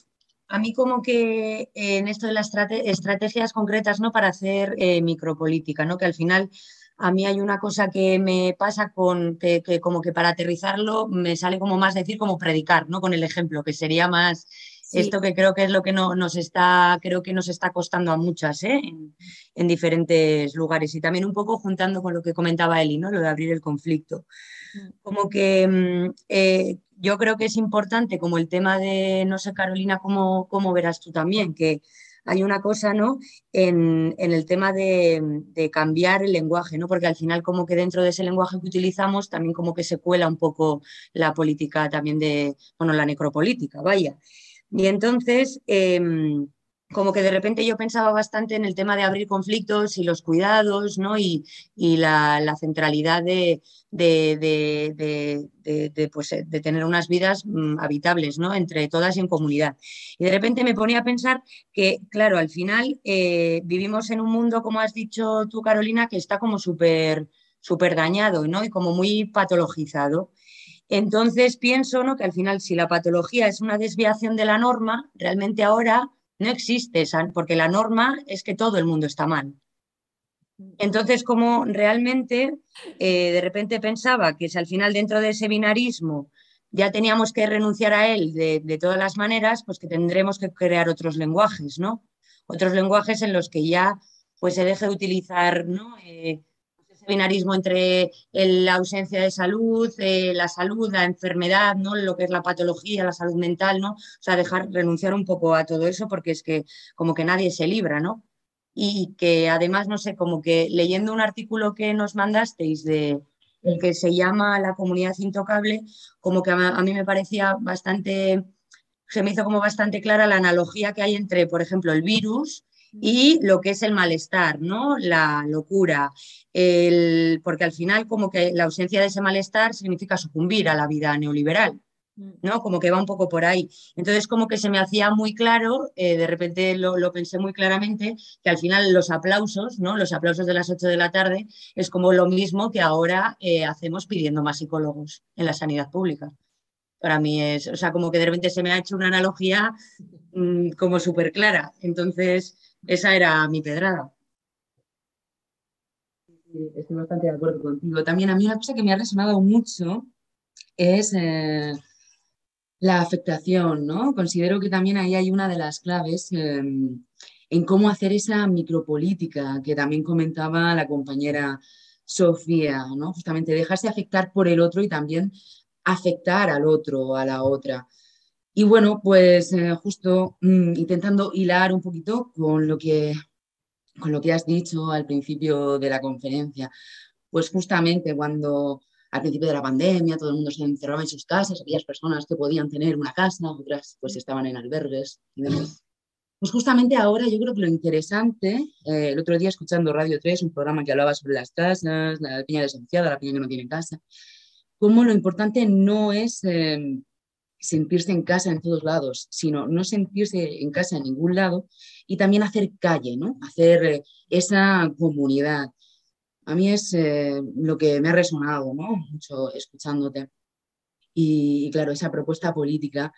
a mí como que en esto de las estrategias concretas ¿no? para hacer eh, micropolítica, ¿no? que al final a mí hay una cosa que me pasa con que, como que para aterrizarlo me sale como más decir como predicar, ¿no? Con el ejemplo, que sería más esto que creo que es lo que no, nos está, creo que nos está costando a muchas ¿eh? en, diferentes lugares. Y también un poco juntando con lo que comentaba Eli, ¿no? Lo de abrir el conflicto. Como que mm, eh, yo creo que es importante, como el tema de, no sé, Carolina, cómo, cómo verás tú también, que hay una cosa, ¿no? En, el tema de, cambiar el lenguaje, ¿no? Porque al final como que dentro de ese lenguaje que utilizamos también como que se cuela un poco la política también de, bueno, la necropolítica, vaya. Y entonces, em, como que de repente yo pensaba bastante en el tema de abrir conflictos y los cuidados, ¿no? Y, la, centralidad de, de, pues, de, tener unas vidas mm, habitables, ¿no? Entre todas y en comunidad. Y de repente me ponía a pensar que, claro, al final eh, vivimos en un mundo, como has dicho tú, Carolina, que está como súper súper dañado, ¿no? Y como muy patologizado. Entonces pienso ¿no? que al final si la patología es una desviación de la norma, realmente ahora no existe, porque la norma es que todo el mundo está mal. Entonces, como realmente eh, de repente pensaba que si al final dentro de ese binarismo ya teníamos que renunciar a él de, todas las maneras, pues que tendremos que crear otros lenguajes, ¿no? Otros lenguajes en los que ya pues se deje de utilizar ¿no? Eh, binarismo entre la ausencia de salud, eh, la salud, la enfermedad, ¿no? lo que es la patología, la salud mental, ¿no? O sea, dejar renunciar un poco a todo eso porque es que como que nadie se libra, ¿no? Y que además, no sé, como que leyendo un artículo que nos mandasteis de el que se llama La comunidad intocable, como que a mí me parecía bastante, se me hizo como bastante clara la analogía que hay entre, por ejemplo, el virus y lo que es el malestar, ¿no? La locura, el, porque al final como que la ausencia de ese malestar significa sucumbir a la vida neoliberal. Mm. ¿no? Como que va un poco por ahí. Entonces, como que se me hacía muy claro, eh, de repente lo, pensé muy claramente, que al final los aplausos, ¿no? Los aplausos de las 8 de la tarde es como lo mismo que ahora eh, hacemos pidiendo más psicólogos en la sanidad pública. Para mí es, o sea, como que de repente se me ha hecho una analogía mm, como súper clara. Entonces, esa era mi pedrada. Estoy bastante de acuerdo contigo. También a mí una cosa que me ha resonado mucho es eh, la afectación, ¿no? Considero que también ahí hay una de las claves em, en cómo hacer esa micropolítica que también comentaba la compañera Sofía, ¿no? Justamente dejarse afectar por el otro y también afectar al otro, a la otra. Y bueno, pues eh, justo mm, intentando hilar un poquito con lo, que, con lo que has dicho al principio de la conferencia, pues justamente cuando al principio de la pandemia todo el mundo se encerraba en sus casas, aquellas personas que podían tener una casa, otras pues estaban en albergues y demás. Pues justamente ahora yo creo que lo interesante, eh, el otro día escuchando Radio 3, un programa que hablaba sobre las casas, la piña desahuciada, la piña que no tiene casa, cómo lo importante no es... Em, sentirse en casa en todos lados, sino no sentirse en casa en ningún lado y también hacer calle, ¿no? hacer eh, esa comunidad. A mí es eh, lo que me ha resonado ¿no? mucho escuchándote. Y, claro, esa propuesta política,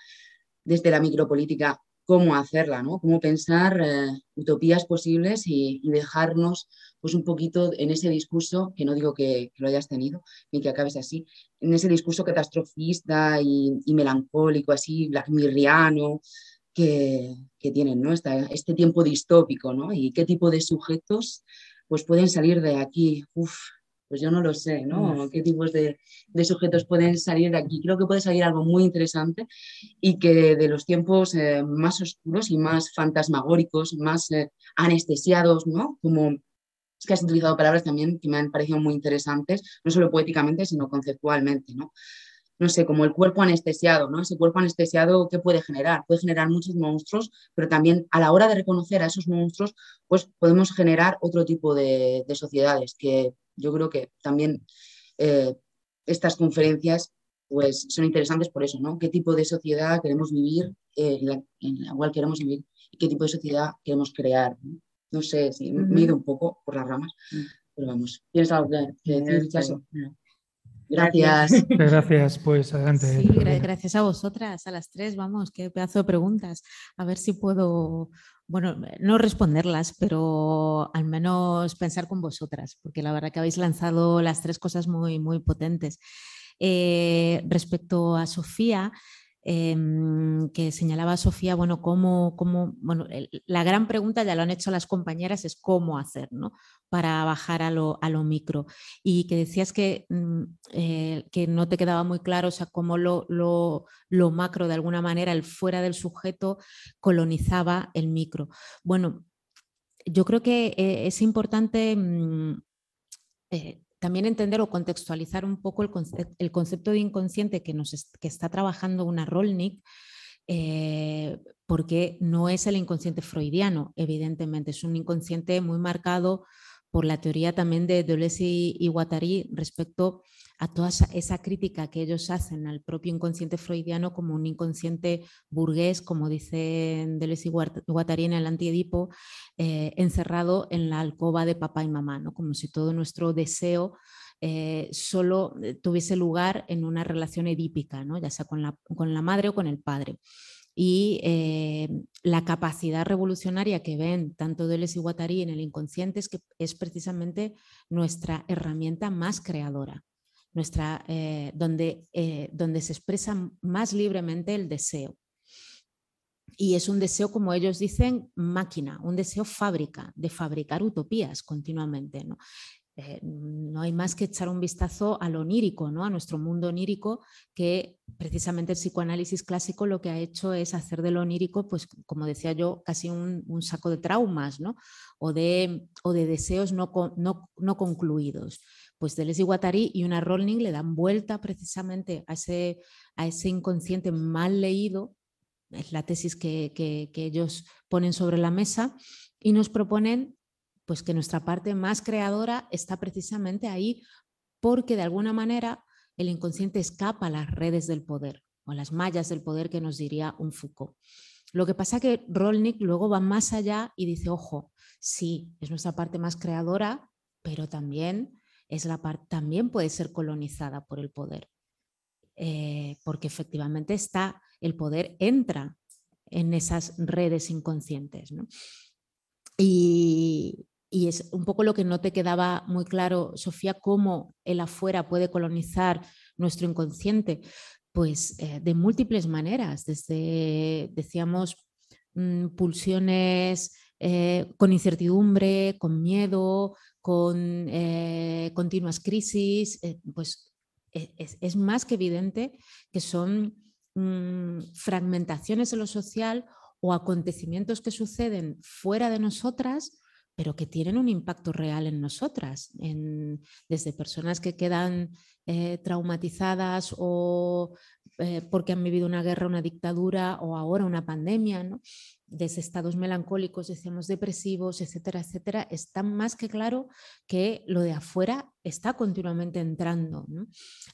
desde la micropolítica, cómo hacerla, ¿no? cómo pensar eh, utopías posibles y, dejarnos pues un poquito en ese discurso, que no digo que, lo hayas tenido ni que acabes así, en ese discurso catastrofista y, melancólico, así, blackmirriano, que, que tienen ¿no? este tiempo distópico, ¿no? Y qué tipo de sujetos pues pueden salir de aquí. Uf, pues yo no lo sé, ¿no? ¿Qué tipos de, sujetos pueden salir de aquí? Creo que puede salir algo muy interesante y que de los tiempos eh, más oscuros y más fantasmagóricos, más eh, anestesiados, ¿no? Como que has utilizado palabras también que me han parecido muy interesantes, no solo poéticamente, sino conceptualmente, ¿no? No sé, como el cuerpo anestesiado, ¿no? Ese cuerpo anestesiado, ¿qué puede generar? Puede generar muchos monstruos, pero también a la hora de reconocer a esos monstruos, pues podemos generar otro tipo de, de sociedades que yo creo que también eh, estas conferencias pues, son interesantes por eso, ¿no? ¿Qué tipo de sociedad queremos vivir, eh, en, la, cual queremos vivir y qué tipo de sociedad queremos crear? Sé si me he ido un poco por las ramas, mm. pero vamos. ¿Tienes algo que, decir, Gracias. Gracias, pues adelante. Sí, gracias a vosotras, a las tres, vamos, qué pedazo de preguntas. A ver si puedo bueno, no responderlas, pero al menos pensar con vosotras, porque la verdad que habéis lanzado las tres cosas muy, muy potentes. Eh, respecto a Sofía, Em, que señalaba Sofía, bueno, cómo, cómo bueno, la gran pregunta ya lo han hecho las compañeras es cómo hacer, ¿no? Para bajar a lo, a lo micro. Y que decías que, mm, eh, que no te quedaba muy claro, o sea, cómo lo, lo, lo, macro, de alguna manera, el fuera del sujeto colonizaba el micro. Bueno, yo creo que eh, es importante mm, eh, también entender o contextualizar un poco el, concepto de inconsciente que, está trabajando una Rolnik, eh, porque no es el inconsciente freudiano, evidentemente, es un inconsciente muy marcado por la teoría también de Deleuze y Guattari respecto a toda esa, crítica que ellos hacen al propio inconsciente freudiano como un inconsciente burgués, como dicen Deleuze y Guattari en el Antiedipo, eh, encerrado en la alcoba de papá y mamá, ¿no? como si todo nuestro deseo eh, solo eh, tuviese lugar en una relación edípica, ¿no? ya sea con la, con la madre o con el padre y eh, la capacidad revolucionaria que ven tanto Deleuze y Guattari en el inconsciente es que es precisamente nuestra herramienta más creadora, nuestra, eh, donde, eh, donde se expresa más libremente el deseo. Y es un deseo, como ellos dicen, máquina, un deseo fábrica, de fabricar utopías continuamente. ¿no? Eh, no hay más que echar un vistazo al onírico, ¿no? a nuestro mundo onírico, que precisamente el psicoanálisis clásico lo que ha hecho es hacer del onírico, pues como decía yo, casi un, saco de traumas ¿no? o, de, o, de, deseos no, no, no concluidos. Pues Deleuze y Guattari y una Rolling le dan vuelta precisamente a ese, a ese inconsciente mal leído, es la tesis que, que, que ellos ponen sobre la mesa, y nos proponen pues que nuestra parte más creadora está precisamente ahí porque de alguna manera el inconsciente escapa a las redes del poder o las mallas del poder que nos diría un Foucault. Lo que pasa que Rolnik luego va más allá y dice, ojo, sí, es nuestra parte más creadora, pero también, es la parte, también puede ser colonizada por el poder. Eh, porque efectivamente está, el poder entra en esas redes inconscientes. Y, y es un poco lo que no te quedaba muy claro, Sofía, cómo el afuera puede colonizar nuestro inconsciente. Pues eh, de múltiples maneras, desde, decíamos, mm, pulsiones eh, con incertidumbre, con miedo, con eh, continuas crisis, pues e, es, más que evidente que son mm, fragmentaciones en lo social o acontecimientos que suceden fuera de nosotras pero que tienen un impacto real en nosotras, desde personas que quedan eh, traumatizadas o eh, porque han vivido una guerra, una dictadura o ahora una pandemia, desde estados melancólicos, decíamos depresivos, etcétera, etcétera, está más que claro que lo de afuera está continuamente entrando.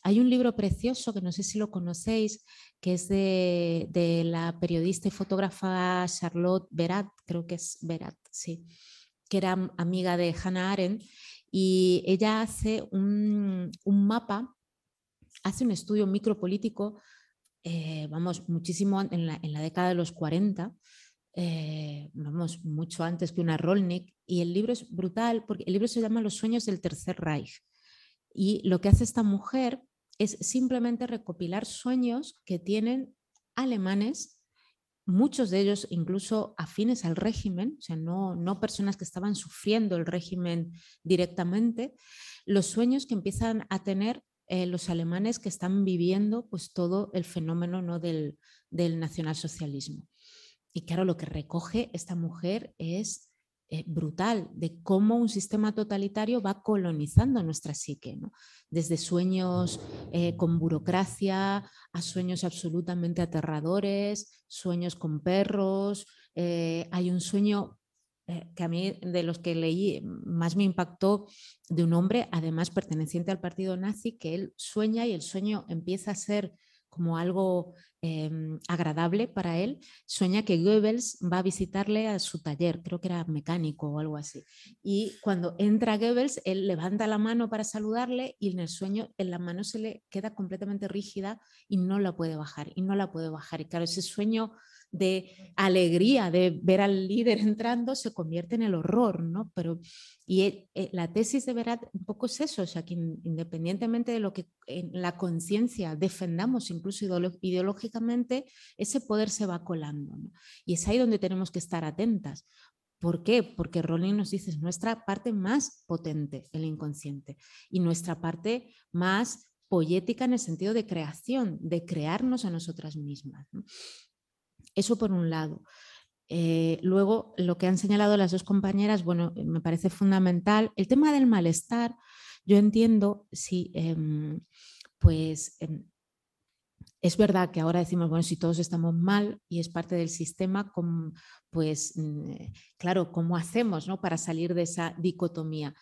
Hay un libro precioso que no sé si lo conocéis, que es de, de la periodista y fotógrafa Charlotte Berat, creo que es Berat, sí que era amiga de Hannah Arendt, y ella hace un, mapa, hace un estudio micropolítico, eh, vamos, muchísimo en la, década de los 40, eh, vamos, mucho antes que una Rolnik, y el libro es brutal porque el libro se llama Los sueños del Tercer Reich. Y lo que hace esta mujer es simplemente recopilar sueños que tienen alemanes muchos de ellos incluso afines al régimen, o sea, no, no personas que estaban sufriendo el régimen directamente, los sueños que empiezan a tener eh, los alemanes que están viviendo pues, todo el fenómeno ¿no? del, del nacionalsocialismo. Y claro, lo que recoge esta mujer es eh, brutal de cómo un sistema totalitario va colonizando nuestra psique, desde sueños eh, con burocracia a sueños absolutamente aterradores, sueños con perros. Eh, hay un sueño que a mí de los que leí más me impactó de un hombre, además perteneciente al partido nazi, que él sueña y el sueño empieza a ser como algo em, agradable para él, sueña que Goebbels va a visitarle a su taller, creo que era mecánico o algo así. Y cuando entra Goebbels, él levanta la mano para saludarle y en el sueño en la mano se le queda completamente rígida y no la puede bajar, y no la puede bajar. Y claro, ese sueño de alegría de ver al líder entrando se convierte en el horror, ¿no? Pero, y e, e, la tesis de Berat un poco es eso, o que independientemente de lo que en la conciencia defendamos, incluso ideológicamente, ese poder se va colando, Y es ahí donde tenemos que estar atentas. ¿Por qué? Porque Rowling nos dice, es nuestra parte más potente, el inconsciente, y nuestra parte más poética en el sentido de creación, de crearnos a nosotras mismas. Eso por un lado. Eh, luego, lo que han señalado las dos compañeras, bueno, me parece fundamental. El tema del malestar, yo entiendo, sí, em, pues em, es verdad que ahora decimos, bueno, si todos estamos mal y es parte del sistema, pues mm, claro, ¿cómo hacemos ¿no? para salir de esa dicotomía?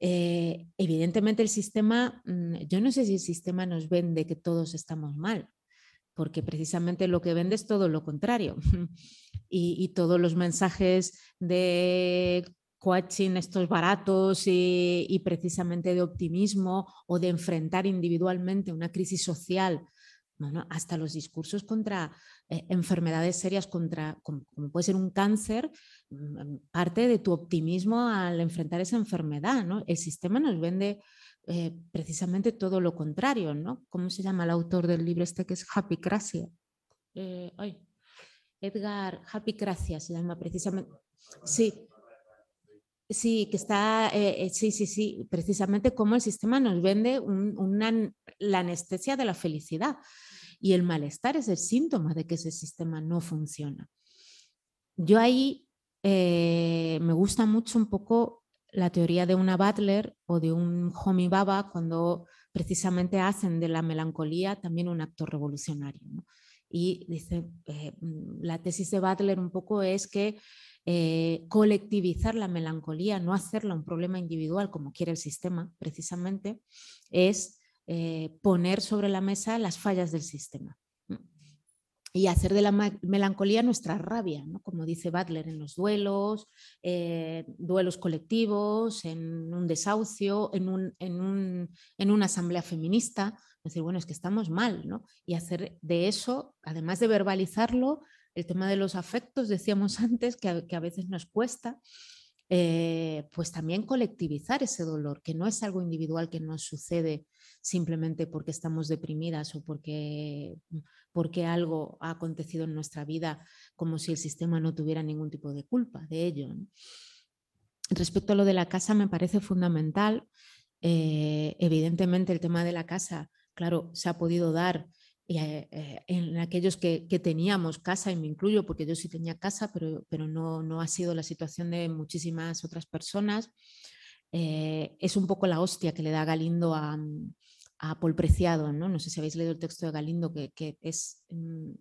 Eh, evidentemente el sistema, mm, yo no sé si el sistema nos vende que todos estamos mal, porque precisamente lo que vende es todo lo contrario. y, todos los mensajes de coaching, estos baratos y, precisamente de optimismo o de enfrentar individualmente una crisis social hasta los discursos contra eh, enfermedades serias, contra, como, puede ser un cáncer, mm, parte de tu optimismo al enfrentar esa enfermedad. ¿no? El sistema nos vende eh, precisamente todo lo contrario. ¿no? ¿Cómo se llama el autor del libro este que es Happy Cracia? Eh, Edgar Happy Cracia se llama precisamente. Sí, Sí, que está, sí, sí, sí, precisamente como el sistema nos vende la anestesia de la felicidad. Y el malestar es el síntoma de que ese sistema no funciona. Yo ahí eh, me gusta mucho un poco la teoría de una Butler o de un Homi Baba cuando precisamente hacen de la melancolía también un acto revolucionario. Y dice, eh, la tesis de Butler un poco es que eh, colectivizar la melancolía, no hacerla un problema individual como quiere el sistema precisamente, es eh, poner sobre la mesa las fallas del sistema y hacer de la melancolía nuestra rabia, como dice Butler, en los duelos, eh, duelos colectivos, en un desahucio, en, un, en, una asamblea feminista. Decir, bueno, es que estamos mal, ¿no? Y hacer de eso, además de verbalizarlo, el tema de los afectos, decíamos antes, que que a veces nos cuesta, eh, pues también colectivizar ese dolor, que no es algo individual que nos sucede simplemente porque estamos deprimidas o porque, porque algo ha acontecido en nuestra vida como si el sistema no tuviera ningún tipo de culpa de ello. Respecto a lo de la casa, me parece fundamental. Eh, evidentemente el tema de la casa, claro, se ha podido dar eh, eh, en aquellos que, teníamos casa, y me incluyo porque yo sí tenía casa, pero, pero no, no ha sido la situación de muchísimas otras personas, eh, es un poco la hostia que le da Galindo a, a Paul Preciado. ¿no? no sé si habéis leído el texto de Galindo, que, que es mm,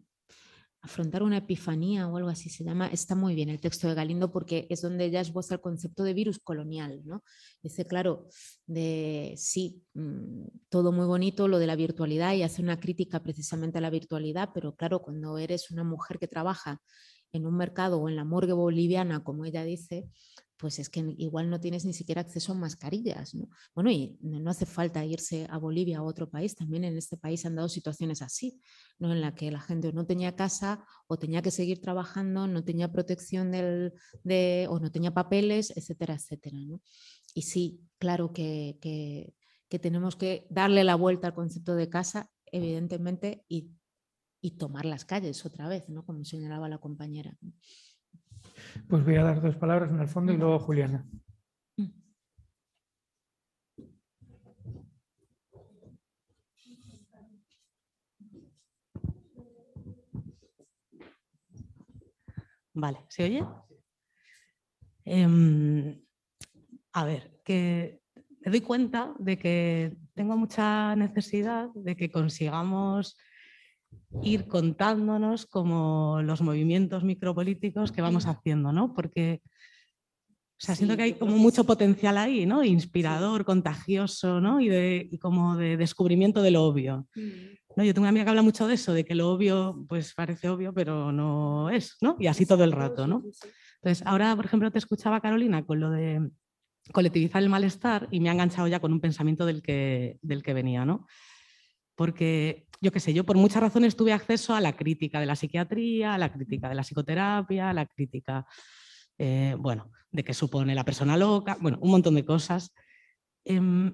afrontar una epifanía o algo así se llama, está muy bien el texto de Galindo porque es donde ella esboza el concepto de virus colonial. ¿no? Dice, claro, de sí, mm, todo muy bonito lo de la virtualidad y hace una crítica precisamente a la virtualidad, pero claro, cuando eres una mujer que trabaja en un mercado o en la morgue boliviana, como ella dice, pues es que igual no tienes ni siquiera acceso a mascarillas. ¿no? Bueno, y no hace falta irse a Bolivia o a otro país, también en este país han dado situaciones así, ¿no? en la que la gente no tenía casa o tenía que seguir trabajando, no tenía protección del, de, o no tenía papeles, etcétera, etcétera. Y sí, claro que, tenemos que darle la vuelta al concepto de casa, evidentemente, y, y tomar las calles otra vez, ¿no? como señalaba la compañera. Pues voy a dar dos palabras en el fondo y luego Juliana. Vale, ¿se oye? Em, a ver, que me doy cuenta de que tengo mucha necesidad de que consigamos ir contándonos como los movimientos micropolíticos que vamos haciendo, ¿no? Porque o sea, siento que hay como mucho potencial ahí, ¿no? Inspirador, contagioso, ¿no? Y, de, como de descubrimiento de lo obvio. Mm. ¿no? Yo tengo una amiga que habla mucho de eso, de que lo obvio pues parece obvio, pero no es, ¿no? Y así todo el rato, ¿no? Entonces, ahora, por ejemplo, te escuchaba Carolina con lo de colectivizar el malestar y me ha enganchado ya con un pensamiento del que, del que venía, ¿no? Porque yo qué sé, yo por muchas razones tuve acceso a la crítica de la psiquiatría, a la crítica de la psicoterapia, a la crítica, eh, bueno, de qué supone la persona loca, bueno, un montón de cosas. Em,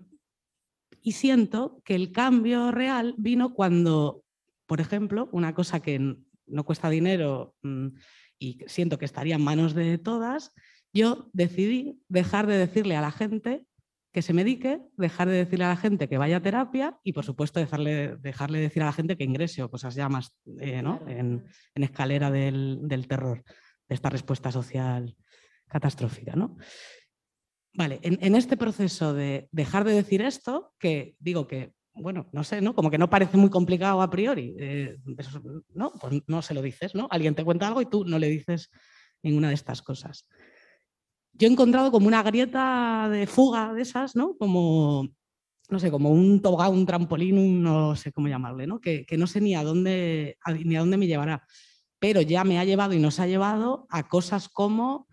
y siento que el cambio real vino cuando, por ejemplo, una cosa que no cuesta dinero mm, y siento que estaría en manos de todas, yo decidí dejar de decirle a la gente que se medique, dejar de decirle a la gente que vaya a terapia y, por supuesto, dejarle, dejarle decir a la gente que ingrese o cosas ya más eh, en, escalera del, terror, de esta respuesta social catastrófica. ¿no? Vale, en, este proceso de dejar de decir esto, que digo que bueno, no sé, ¿no? Como que no parece muy complicado a priori. Eh, ¿no? Pues no se lo dices, ¿no? Alguien te cuenta algo y tú no le dices ninguna de estas cosas. Yo he encontrado como una grieta de fuga de esas, ¿no? Como, no sé, como un tobogán, un trampolín, no sé cómo llamarle, ¿no? Que, no sé ni a, dónde, ni a dónde me llevará. Pero ya me ha llevado y nos ha llevado a cosas como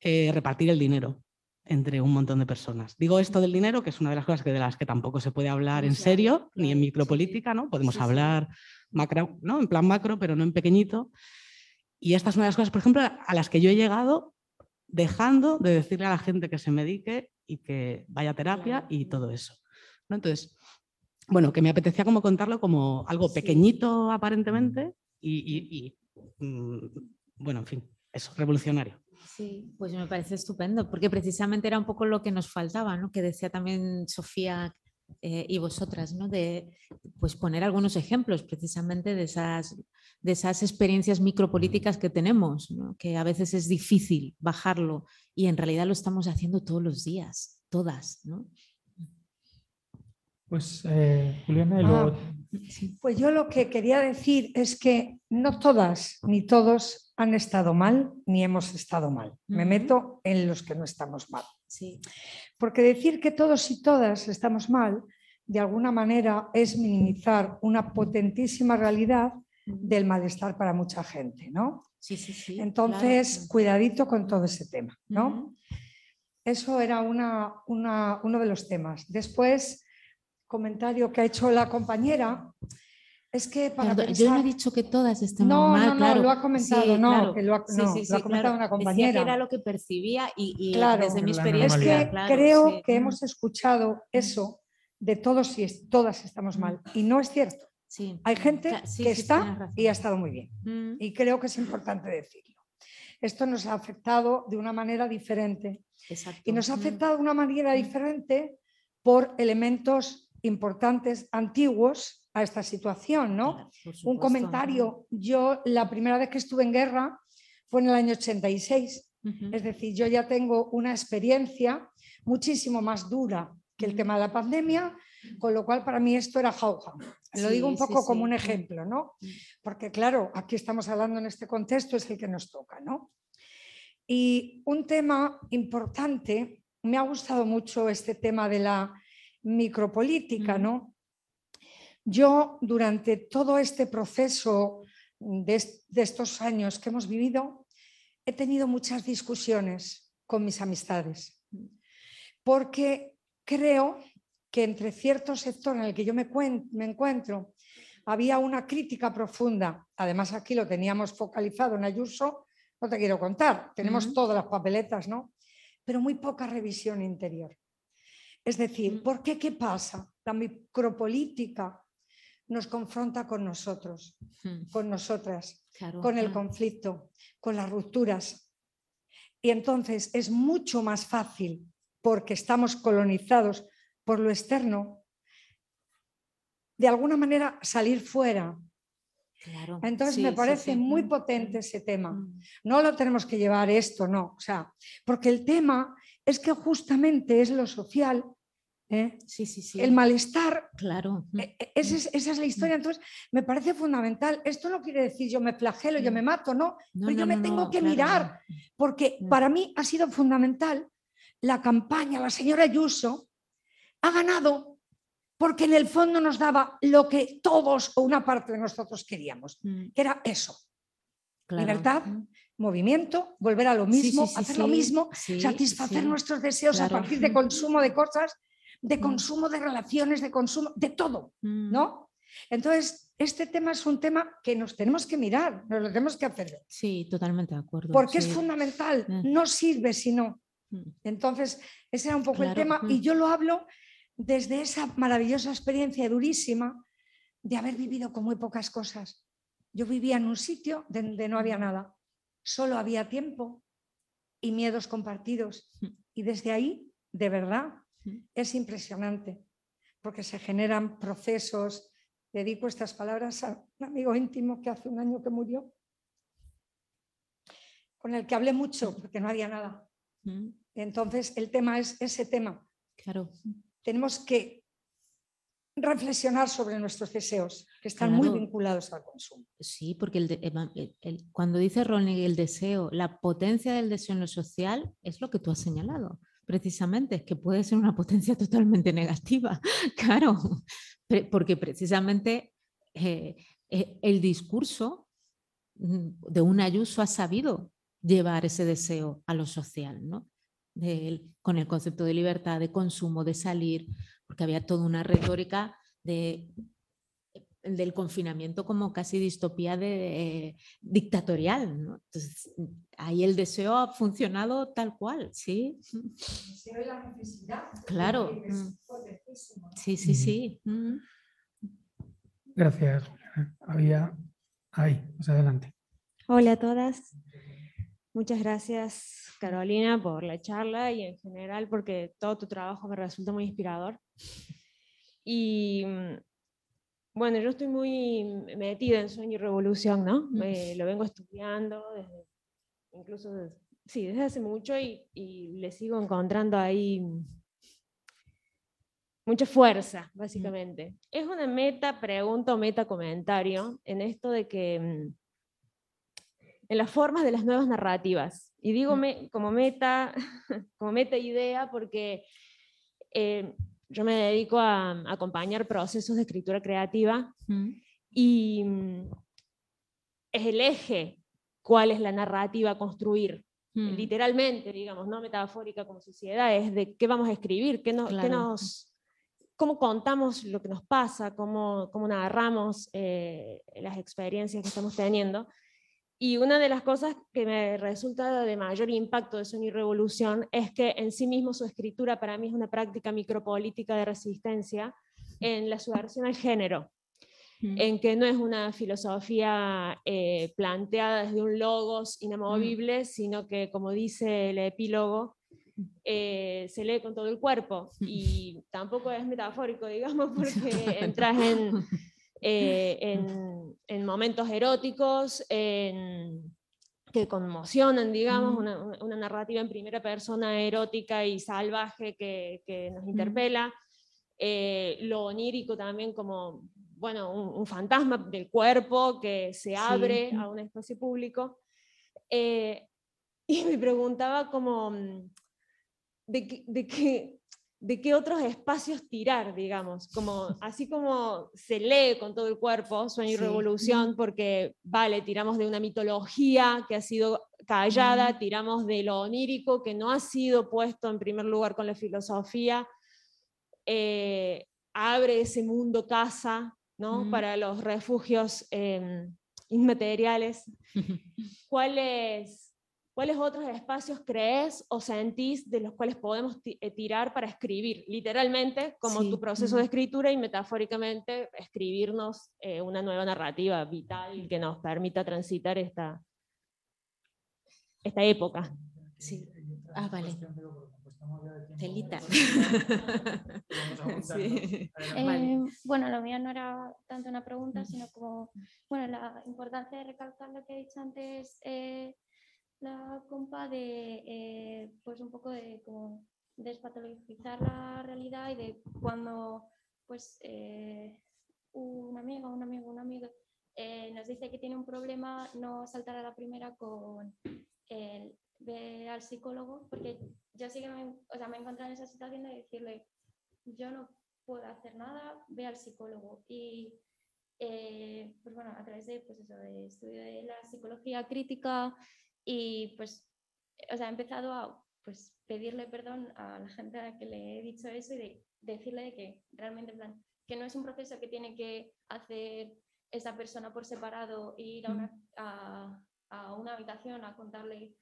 eh, repartir el dinero entre un montón de personas. Digo esto del dinero, que es una de las cosas que de las que tampoco se puede hablar en serio, ni en micropolítica, ¿no? Podemos hablar macro, ¿no? En plan macro, pero no en pequeñito. Y esta es una de las cosas, por ejemplo, a las que yo he llegado dejando de decirle a la gente que se medique y que vaya a terapia y todo eso. ¿no? Entonces, bueno, que me apetecía como contarlo como algo pequeñito aparentemente y, mm, bueno, en fin, eso, revolucionario. Sí, pues me parece estupendo, porque precisamente era un poco lo que nos faltaba, ¿no? que decía también Sofía eh, y vosotras, ¿no? de pues poner algunos ejemplos precisamente de esas, de esas experiencias micropolíticas que tenemos, que a veces es difícil bajarlo y en realidad lo estamos haciendo todos los días, todas. ¿no? Pues eh, Juliana, ah, Pues yo lo que quería decir es que no todas ni todos han estado mal ni hemos estado mal. Me meto en los que no estamos mal. Sí. Porque decir que todos y todas estamos mal, de alguna manera, es minimizar una potentísima realidad del malestar para mucha gente, ¿no? Sí, sí, sí. Entonces, cuidadito con todo ese tema, ¿no? Eso era una, uno de los temas. Después, comentario que ha hecho la compañera, es que para pensar... Yo no he dicho que todas estén no, mal, no, no, claro. lo ha comentado, no, que lo ha, comentado una compañera. Decía que era lo que percibía y, claro, desde mi experiencia... Es que creo que hemos escuchado eso de todos y todas estamos mal y no es cierto. Sí. Hay gente que está y ha estado muy bien mm. y creo que es importante decirlo. Esto nos ha afectado de una manera diferente Exacto. y nos ha mm. afectado de una manera diferente por elementos importantes antiguos a esta situación, ¿no? Un comentario, yo la primera vez que estuve en guerra fue en el año 86, es decir, yo ya tengo una experiencia muchísimo más dura que el tema de la pandemia, con lo cual para mí esto era jauja. Lo digo un poco como un ejemplo, ¿no? Porque claro, aquí estamos hablando en este contexto, es el que nos toca, ¿no? Y un tema importante, me ha gustado mucho este tema de la micropolítica, ¿no? Yo durante todo este proceso de, estos años que hemos vivido, he tenido muchas discusiones con mis amistades, porque creo que entre cierto sector en el que yo me, me encuentro había una crítica profunda, además aquí lo teníamos focalizado en Ayuso, no te quiero contar, tenemos todas las papeletas, ¿no? Pero muy poca revisión interior. Es decir, ¿por qué qué pasa? La micropolítica nos confronta con nosotros, con nosotras, con el conflicto, con las rupturas. Y entonces es mucho más fácil, porque estamos colonizados por lo externo, de alguna manera salir fuera. Entonces me parece muy mm, potente mm, ese tema. Mm. No lo tenemos que llevar esto, no. O sea, porque el tema es que justamente es lo social, ¿eh? sí, sí, sí. el malestar. Claro. E, e, esa es, la historia. Entonces, me parece fundamental. Esto no quiere decir yo me flagelo, yo me mato, no. no yo me tengo que mirar, porque para mí ha sido fundamental la campaña, la señora Ayuso ha ganado porque en el fondo nos daba lo que todos o una parte de nosotros queríamos, que era eso. Libertad, movimiento, volver a lo mismo, hacer lo mismo, satisfacer nuestros deseos a partir de consumo de cosas, de consumo de relaciones, de consumo, de todo, mm. ¿no? Entonces, este tema es un tema que nos tenemos que mirar, nos lo tenemos que hacer. Sí, totalmente de acuerdo. Porque es fundamental, mm. no sirve si no. Mm. Entonces, ese era un poco el tema y yo lo hablo desde esa maravillosa experiencia durísima de haber vivido con muy pocas cosas. Yo vivía en un sitio donde no había nada solo había tiempo y miedos compartidos. Mm. Y desde ahí, de verdad, mm. Es impresionante, porque se generan procesos. Dedico estas palabras a un amigo íntimo que hace un año que murió, con el que hablé mucho, mm. porque no había nada. Entonces, el tema es ese tema. Claro. Tenemos que reflexionar sobre nuestros deseos, que están muy vinculados al consumo. Sí, porque cuando dice Ronnie el deseo, la potencia del deseo en lo social es lo que tú has señalado, precisamente, es que puede ser una potencia totalmente negativa, claro, porque precisamente eh, eh, el discurso mm, de un Ayuso ha sabido llevar ese deseo a lo social, ¿no? con el concepto de libertad, de consumo, de salir, porque había toda una retórica de, del confinamiento como casi distopía de, dictatorial. Entonces, ahí el deseo ha funcionado tal cual, ¿sí? la necesidad. Claro. Mm. Sí, sí, sí. Mm. Gracias. Había ahí, más adelante. Hola a todas. Muchas gracias, Carolina, por la charla y en general porque todo tu trabajo me resulta muy inspirador. Y mm, bueno, yo estoy muy metida en Sueño y Revolución, ¿no? lo vengo estudiando desde, incluso sí, desde hace mucho y, y, le sigo encontrando ahí mucha fuerza, básicamente. Es una meta pregunta o meta comentario en esto de que mm, en las formas de las nuevas narrativas. Y digo me, como, meta, como meta idea porque eh, yo me dedico a, acompañar procesos de escritura creativa y mm, es el eje cuál es la narrativa a construir. Literalmente, digamos, no metafórica como sociedad, es de qué vamos a escribir, qué, nos, cómo contamos lo que nos pasa, cómo, cómo narramos eh, las experiencias que estamos teniendo. Y una de las cosas que me resulta de mayor impacto de Sueño y Revolución es que en sí mismo su escritura para mí es una práctica micropolítica de resistencia en la subversión al género, mm. en que no es una filosofía eh, planteada desde un logos inamovible, mm. sino que, como dice el epílogo, eh, se lee con todo el cuerpo y tampoco es metafórico, digamos, porque entras en eh, en, momentos eróticos, que conmocionan, digamos, una, narrativa en primera persona erótica y salvaje que, nos interpela. Eh, lo onírico también como, bueno, un, fantasma del cuerpo que se abre a un espacio público. Eh, y me preguntaba como, mm, de, de, que, de qué otros espacios tirar, digamos, como, así como se lee con todo el cuerpo Sueño y Revolución, porque, vale, tiramos de una mitología que ha sido callada, tiramos de lo onírico que no ha sido puesto en primer lugar con la filosofía, eh, abre ese mundo casa, ¿no? Para los refugios em, inmateriales. ¿Cuál es ¿Cuáles otros espacios crees o sentís de los cuales podemos eh, tirar para escribir? Literalmente, como tu proceso de escritura y metafóricamente, escribirnos eh, una nueva narrativa vital que nos permita transitar esta, esta época. Sí. Ah, vale. Celita. Eh, bueno, lo mío no era tanto una pregunta, sino como, bueno, la importancia de recalcar lo que he dicho antes la compa de, eh, pues un poco de como despatologizar la realidad y de cuando pues eh, un amigo, un amigo, un amigo eh, nos dice que tiene un problema, no saltar a la primera con el ver al psicólogo, porque yo sí que me, o sea, me he encontrado en esa situación de decirle, yo no puedo hacer nada, ve al psicólogo. Y pues bueno, a través de, pues eso, de estudio de la psicología crítica, y pues, o sea, he empezado a pues, pedirle perdón a la gente a la que le he dicho eso y de decirle que realmente, en plan, que no es un proceso que tiene que hacer esa persona por separado e ir a una, a, a una habitación a contarle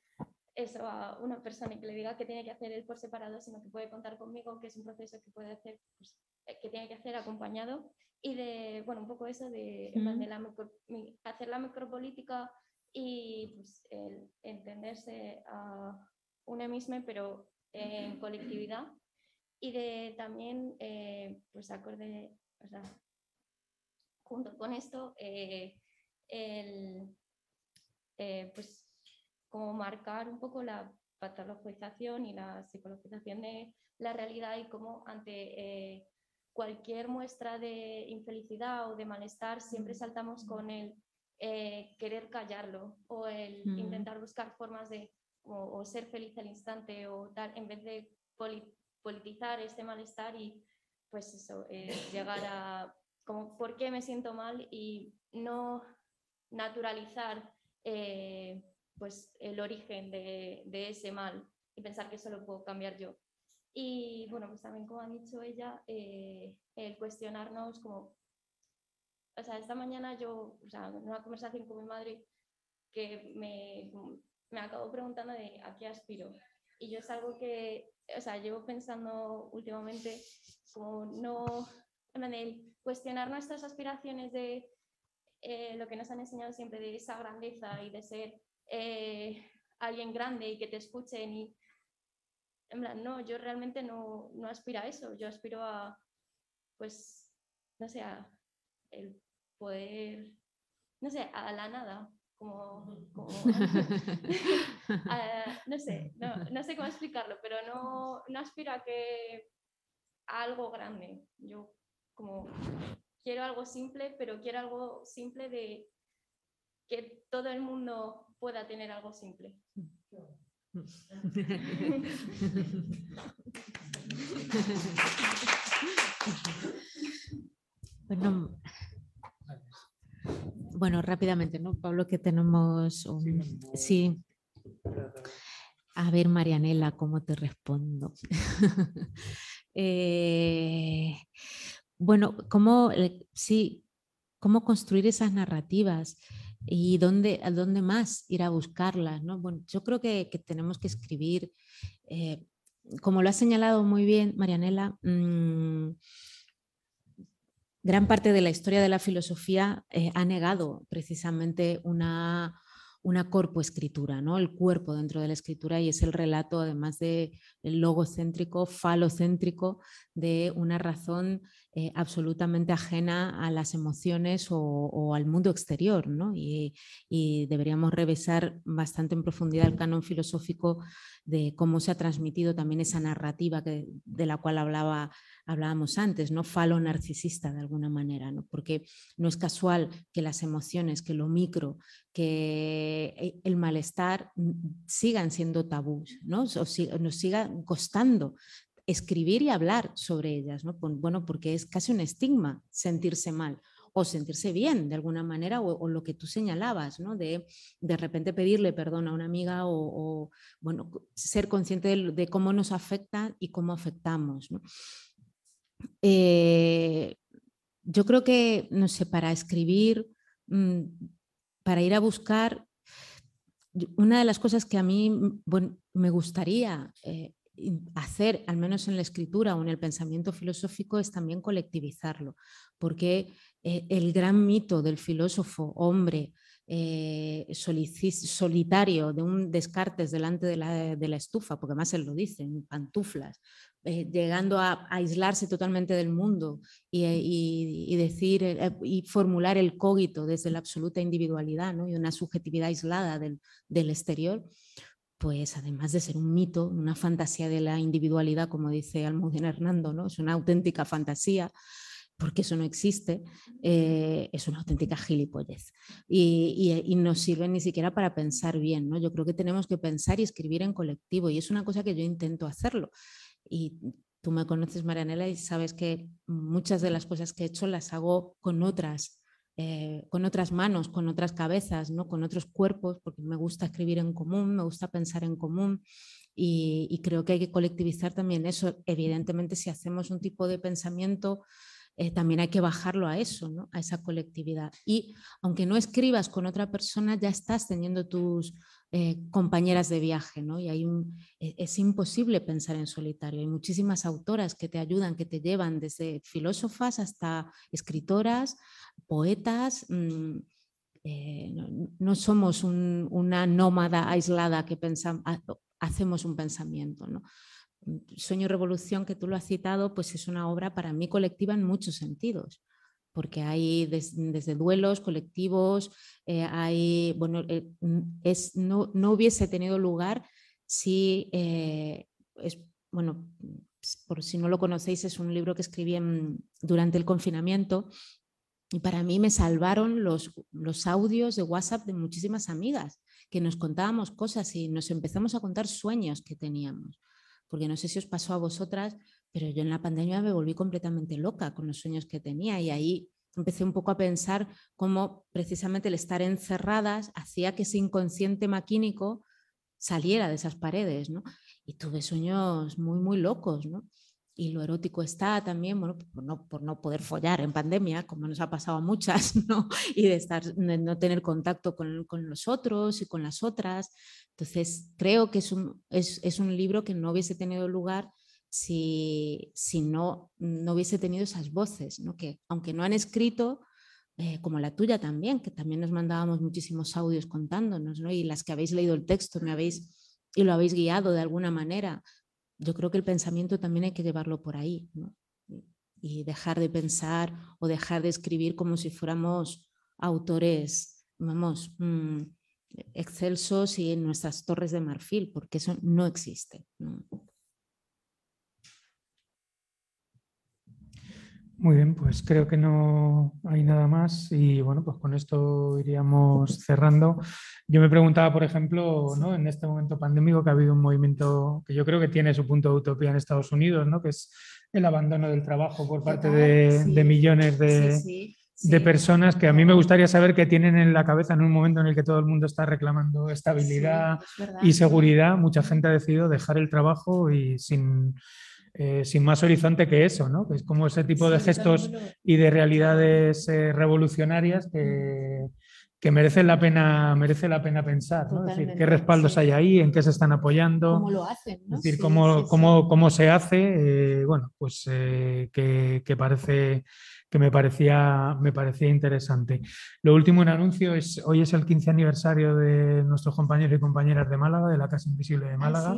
eso a una persona y que le diga que tiene que hacer él por separado, sino que puede contar conmigo, que es un proceso que puede hacer, pues, eh, que tiene que hacer acompañado. Y de, bueno, un poco eso de, de la, hacer la micropolítica y pues, el entenderse a una misma, pero en colectividad. Y de también, eh, pues acorde, o sea, junto con esto, eh, el, eh, pues como marcar un poco la patologización y la psicologización de la realidad y cómo ante cualquier muestra de infelicidad o de malestar siempre saltamos con el eh, querer callarlo o el intentar buscar formas de o, ser feliz al instante o tal, en vez de politizar este malestar y pues eso, eh, llegar a como por qué me siento mal y no naturalizar eh, pues el origen de, de, ese mal y pensar que eso lo puedo cambiar yo. Y bueno, pues también como ha dicho ella, eh, el cuestionarnos como, o sea, esta mañana yo, o sea, en una conversación con mi madre que me, me acabo preguntando de a qué aspiro. Y yo es algo que, o sea, llevo pensando últimamente como no, en cuestionar nuestras aspiraciones de eh, lo que nos han enseñado siempre de esa grandeza y de ser eh, alguien grande y que te escuchen y en no, yo realmente no, no aspiro a eso, yo aspiro a, pues, no sé, a el poder, no sé, a la nada, como, no sé, no, no, sé cómo explicarlo, pero no, no aspiro a que a algo grande, yo como quiero algo simple, pero quiero algo simple de que todo el mundo pueda tener algo simple. Bueno, bueno, rápidamente, ¿no, Pablo? Que tenemos Sí. A ver, Marianela, ¿cómo te respondo? Eh, bueno, ¿cómo, sí, cómo construir esas narrativas y dónde, a dónde más ir a buscarlas. ¿no? Bueno, yo creo que, tenemos que escribir, eh, como lo ha señalado muy bien Marianela, mm, gran parte de la historia de la filosofía eh, ha negado precisamente una una corpoescritura, ¿no? el cuerpo dentro de la escritura y es el relato, además de logocéntrico, falocéntrico, de una razón eh, absolutamente ajena a las emociones o, al mundo exterior. ¿no? Y, deberíamos revisar bastante en profundidad el canon filosófico de cómo se ha transmitido también esa narrativa de la cual hablábamos antes, ¿no? Falo narcisista de alguna manera, ¿no? Porque no es casual que las emociones, que lo micro, que eh, el malestar mm, sigan siendo tabús, ¿no? Nos siga costando escribir y hablar sobre ellas, ¿no? Bueno, porque es casi un estigma sentirse mal o sentirse bien de alguna manera, o, lo que tú señalabas, ¿no? de de repente pedirle perdón a una amiga o, bueno, ser consciente de, cómo nos afecta y cómo afectamos. Eh, yo creo que, no sé, para escribir, mm, para ir a buscar, una de las cosas que a mí mm, me gustaría eh, hacer, al menos en la escritura o en el pensamiento filosófico, es también colectivizarlo, porque eh, el gran mito del filósofo hombre solitario de un Descartes delante de la, estufa, porque más él lo dice, en pantuflas, eh, llegando a, aislarse totalmente del mundo y, eh, decir eh, y formular el cogito desde la absoluta individualidad y una subjetividad aislada del, exterior, pues además de ser un mito, una fantasía de la individualidad, como dice Almudena Hernando, ¿no? es una auténtica fantasía, porque eso no existe, es una auténtica gilipollez. Y, y, no sirve ni siquiera para pensar bien. ¿no? Yo creo que tenemos que pensar y escribir en colectivo, y es una cosa que yo intento hacerlo y tú me conoces, Marianela, y sabes que muchas de las cosas que he hecho las hago con otras, eh, con otras manos, con otras cabezas, ¿no? con otros cuerpos, porque me gusta escribir en común, me gusta pensar en común y, creo que hay que colectivizar también eso. Evidentemente, si hacemos un tipo de pensamiento eh, también hay que bajarlo a eso, ¿no? a esa colectividad. Y aunque no escribas con otra persona, ya estás teniendo tus eh, compañeras de viaje, ¿no? y hay e, es imposible pensar en solitario. Hay muchísimas autoras que te ayudan, que te llevan desde filósofas hasta escritoras, poetas. Mm, eh, no, somos una nómada aislada que pensamos, hacemos un pensamiento. ¿no? Sueño Revolución, que tú lo has citado, pues es una obra para mí colectiva en muchos sentidos, porque hay desde duelos colectivos, eh, hay, bueno, eh, es, no, no, hubiese tenido lugar si, eh, es, bueno, por si no lo conocéis, es un libro que escribí durante el confinamiento y para mí me salvaron los, los audios de WhatsApp de muchísimas amigas que nos contábamos cosas y nos empezamos a contar sueños que teníamos. Porque no sé si os pasó a vosotras, pero yo en la pandemia me volví completamente loca con los sueños que tenía y ahí empecé un poco a pensar cómo precisamente el estar encerradas hacía que ese inconsciente maquínico saliera de esas paredes, ¿no? Y tuve sueños muy, muy locos, ¿no? Y lo erótico está también, bueno, por no, poder follar en pandemia, como nos ha pasado a muchas, ¿no? Y de, estar, no tener contacto con, con los otros y con las otras. Entonces, creo que es un, es, es un libro que no hubiese tenido lugar si, si no, no hubiese tenido esas voces, ¿no? que aunque no han escrito, eh, como la tuya también, que también nos mandábamos muchísimos audios contándonos, ¿no? y las que habéis leído el texto me habéis, y lo habéis guiado de alguna manera. Yo creo que el pensamiento también hay que llevarlo por ahí ¿no? y dejar de pensar o dejar de escribir como si fuéramos autores, vamos, mm, excelsos y en nuestras torres de marfil, porque eso no existe. Muy bien, pues creo que no hay nada más y bueno, pues con esto iríamos cerrando. Yo me preguntaba, por ejemplo, ¿no? en este momento pandémico que ha habido un movimiento que yo creo que tiene su punto de utopía en Estados Unidos, ¿no? que es el abandono del trabajo por parte de, millones de, de personas que a mí me gustaría saber qué tienen en la cabeza en un momento en el que todo el mundo está reclamando estabilidad y seguridad. Mucha gente ha decidido dejar el trabajo y sin eh, sin más horizonte que eso, ¿no? Que es como ese tipo de gestos y de realidades eh, revolucionarias que, que, merecen la pena, merece la pena pensar, ¿no? Es decir, qué respaldos hay ahí, en qué se están apoyando. Cómo lo hacen, ¿no? Es decir, cómo, cómo, cómo, se hace, eh, bueno, pues que, que parece que me parecía, me parecía interesante. Lo último en anuncio es, hoy es el 15 aniversario de nuestros compañeros y compañeras de Málaga, de la Casa Invisible de Málaga,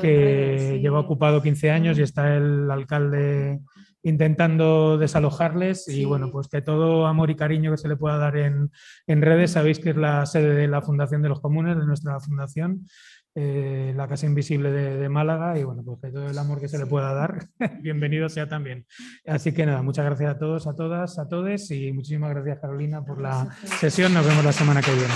que lleva ocupado 15 años y está el alcalde intentando desalojarles y bueno, pues que todo amor y cariño que se le pueda dar en, en redes, sabéis que es la sede de la Fundación de los Comunes, de nuestra fundación, eh, la Casa Invisible de, Málaga y bueno, pues que todo el amor que se le pueda dar, bienvenido sea también. Así que nada, muchas gracias a todos, a todas, a todos y muchísimas gracias Carolina por la sesión. Nos vemos la semana que viene.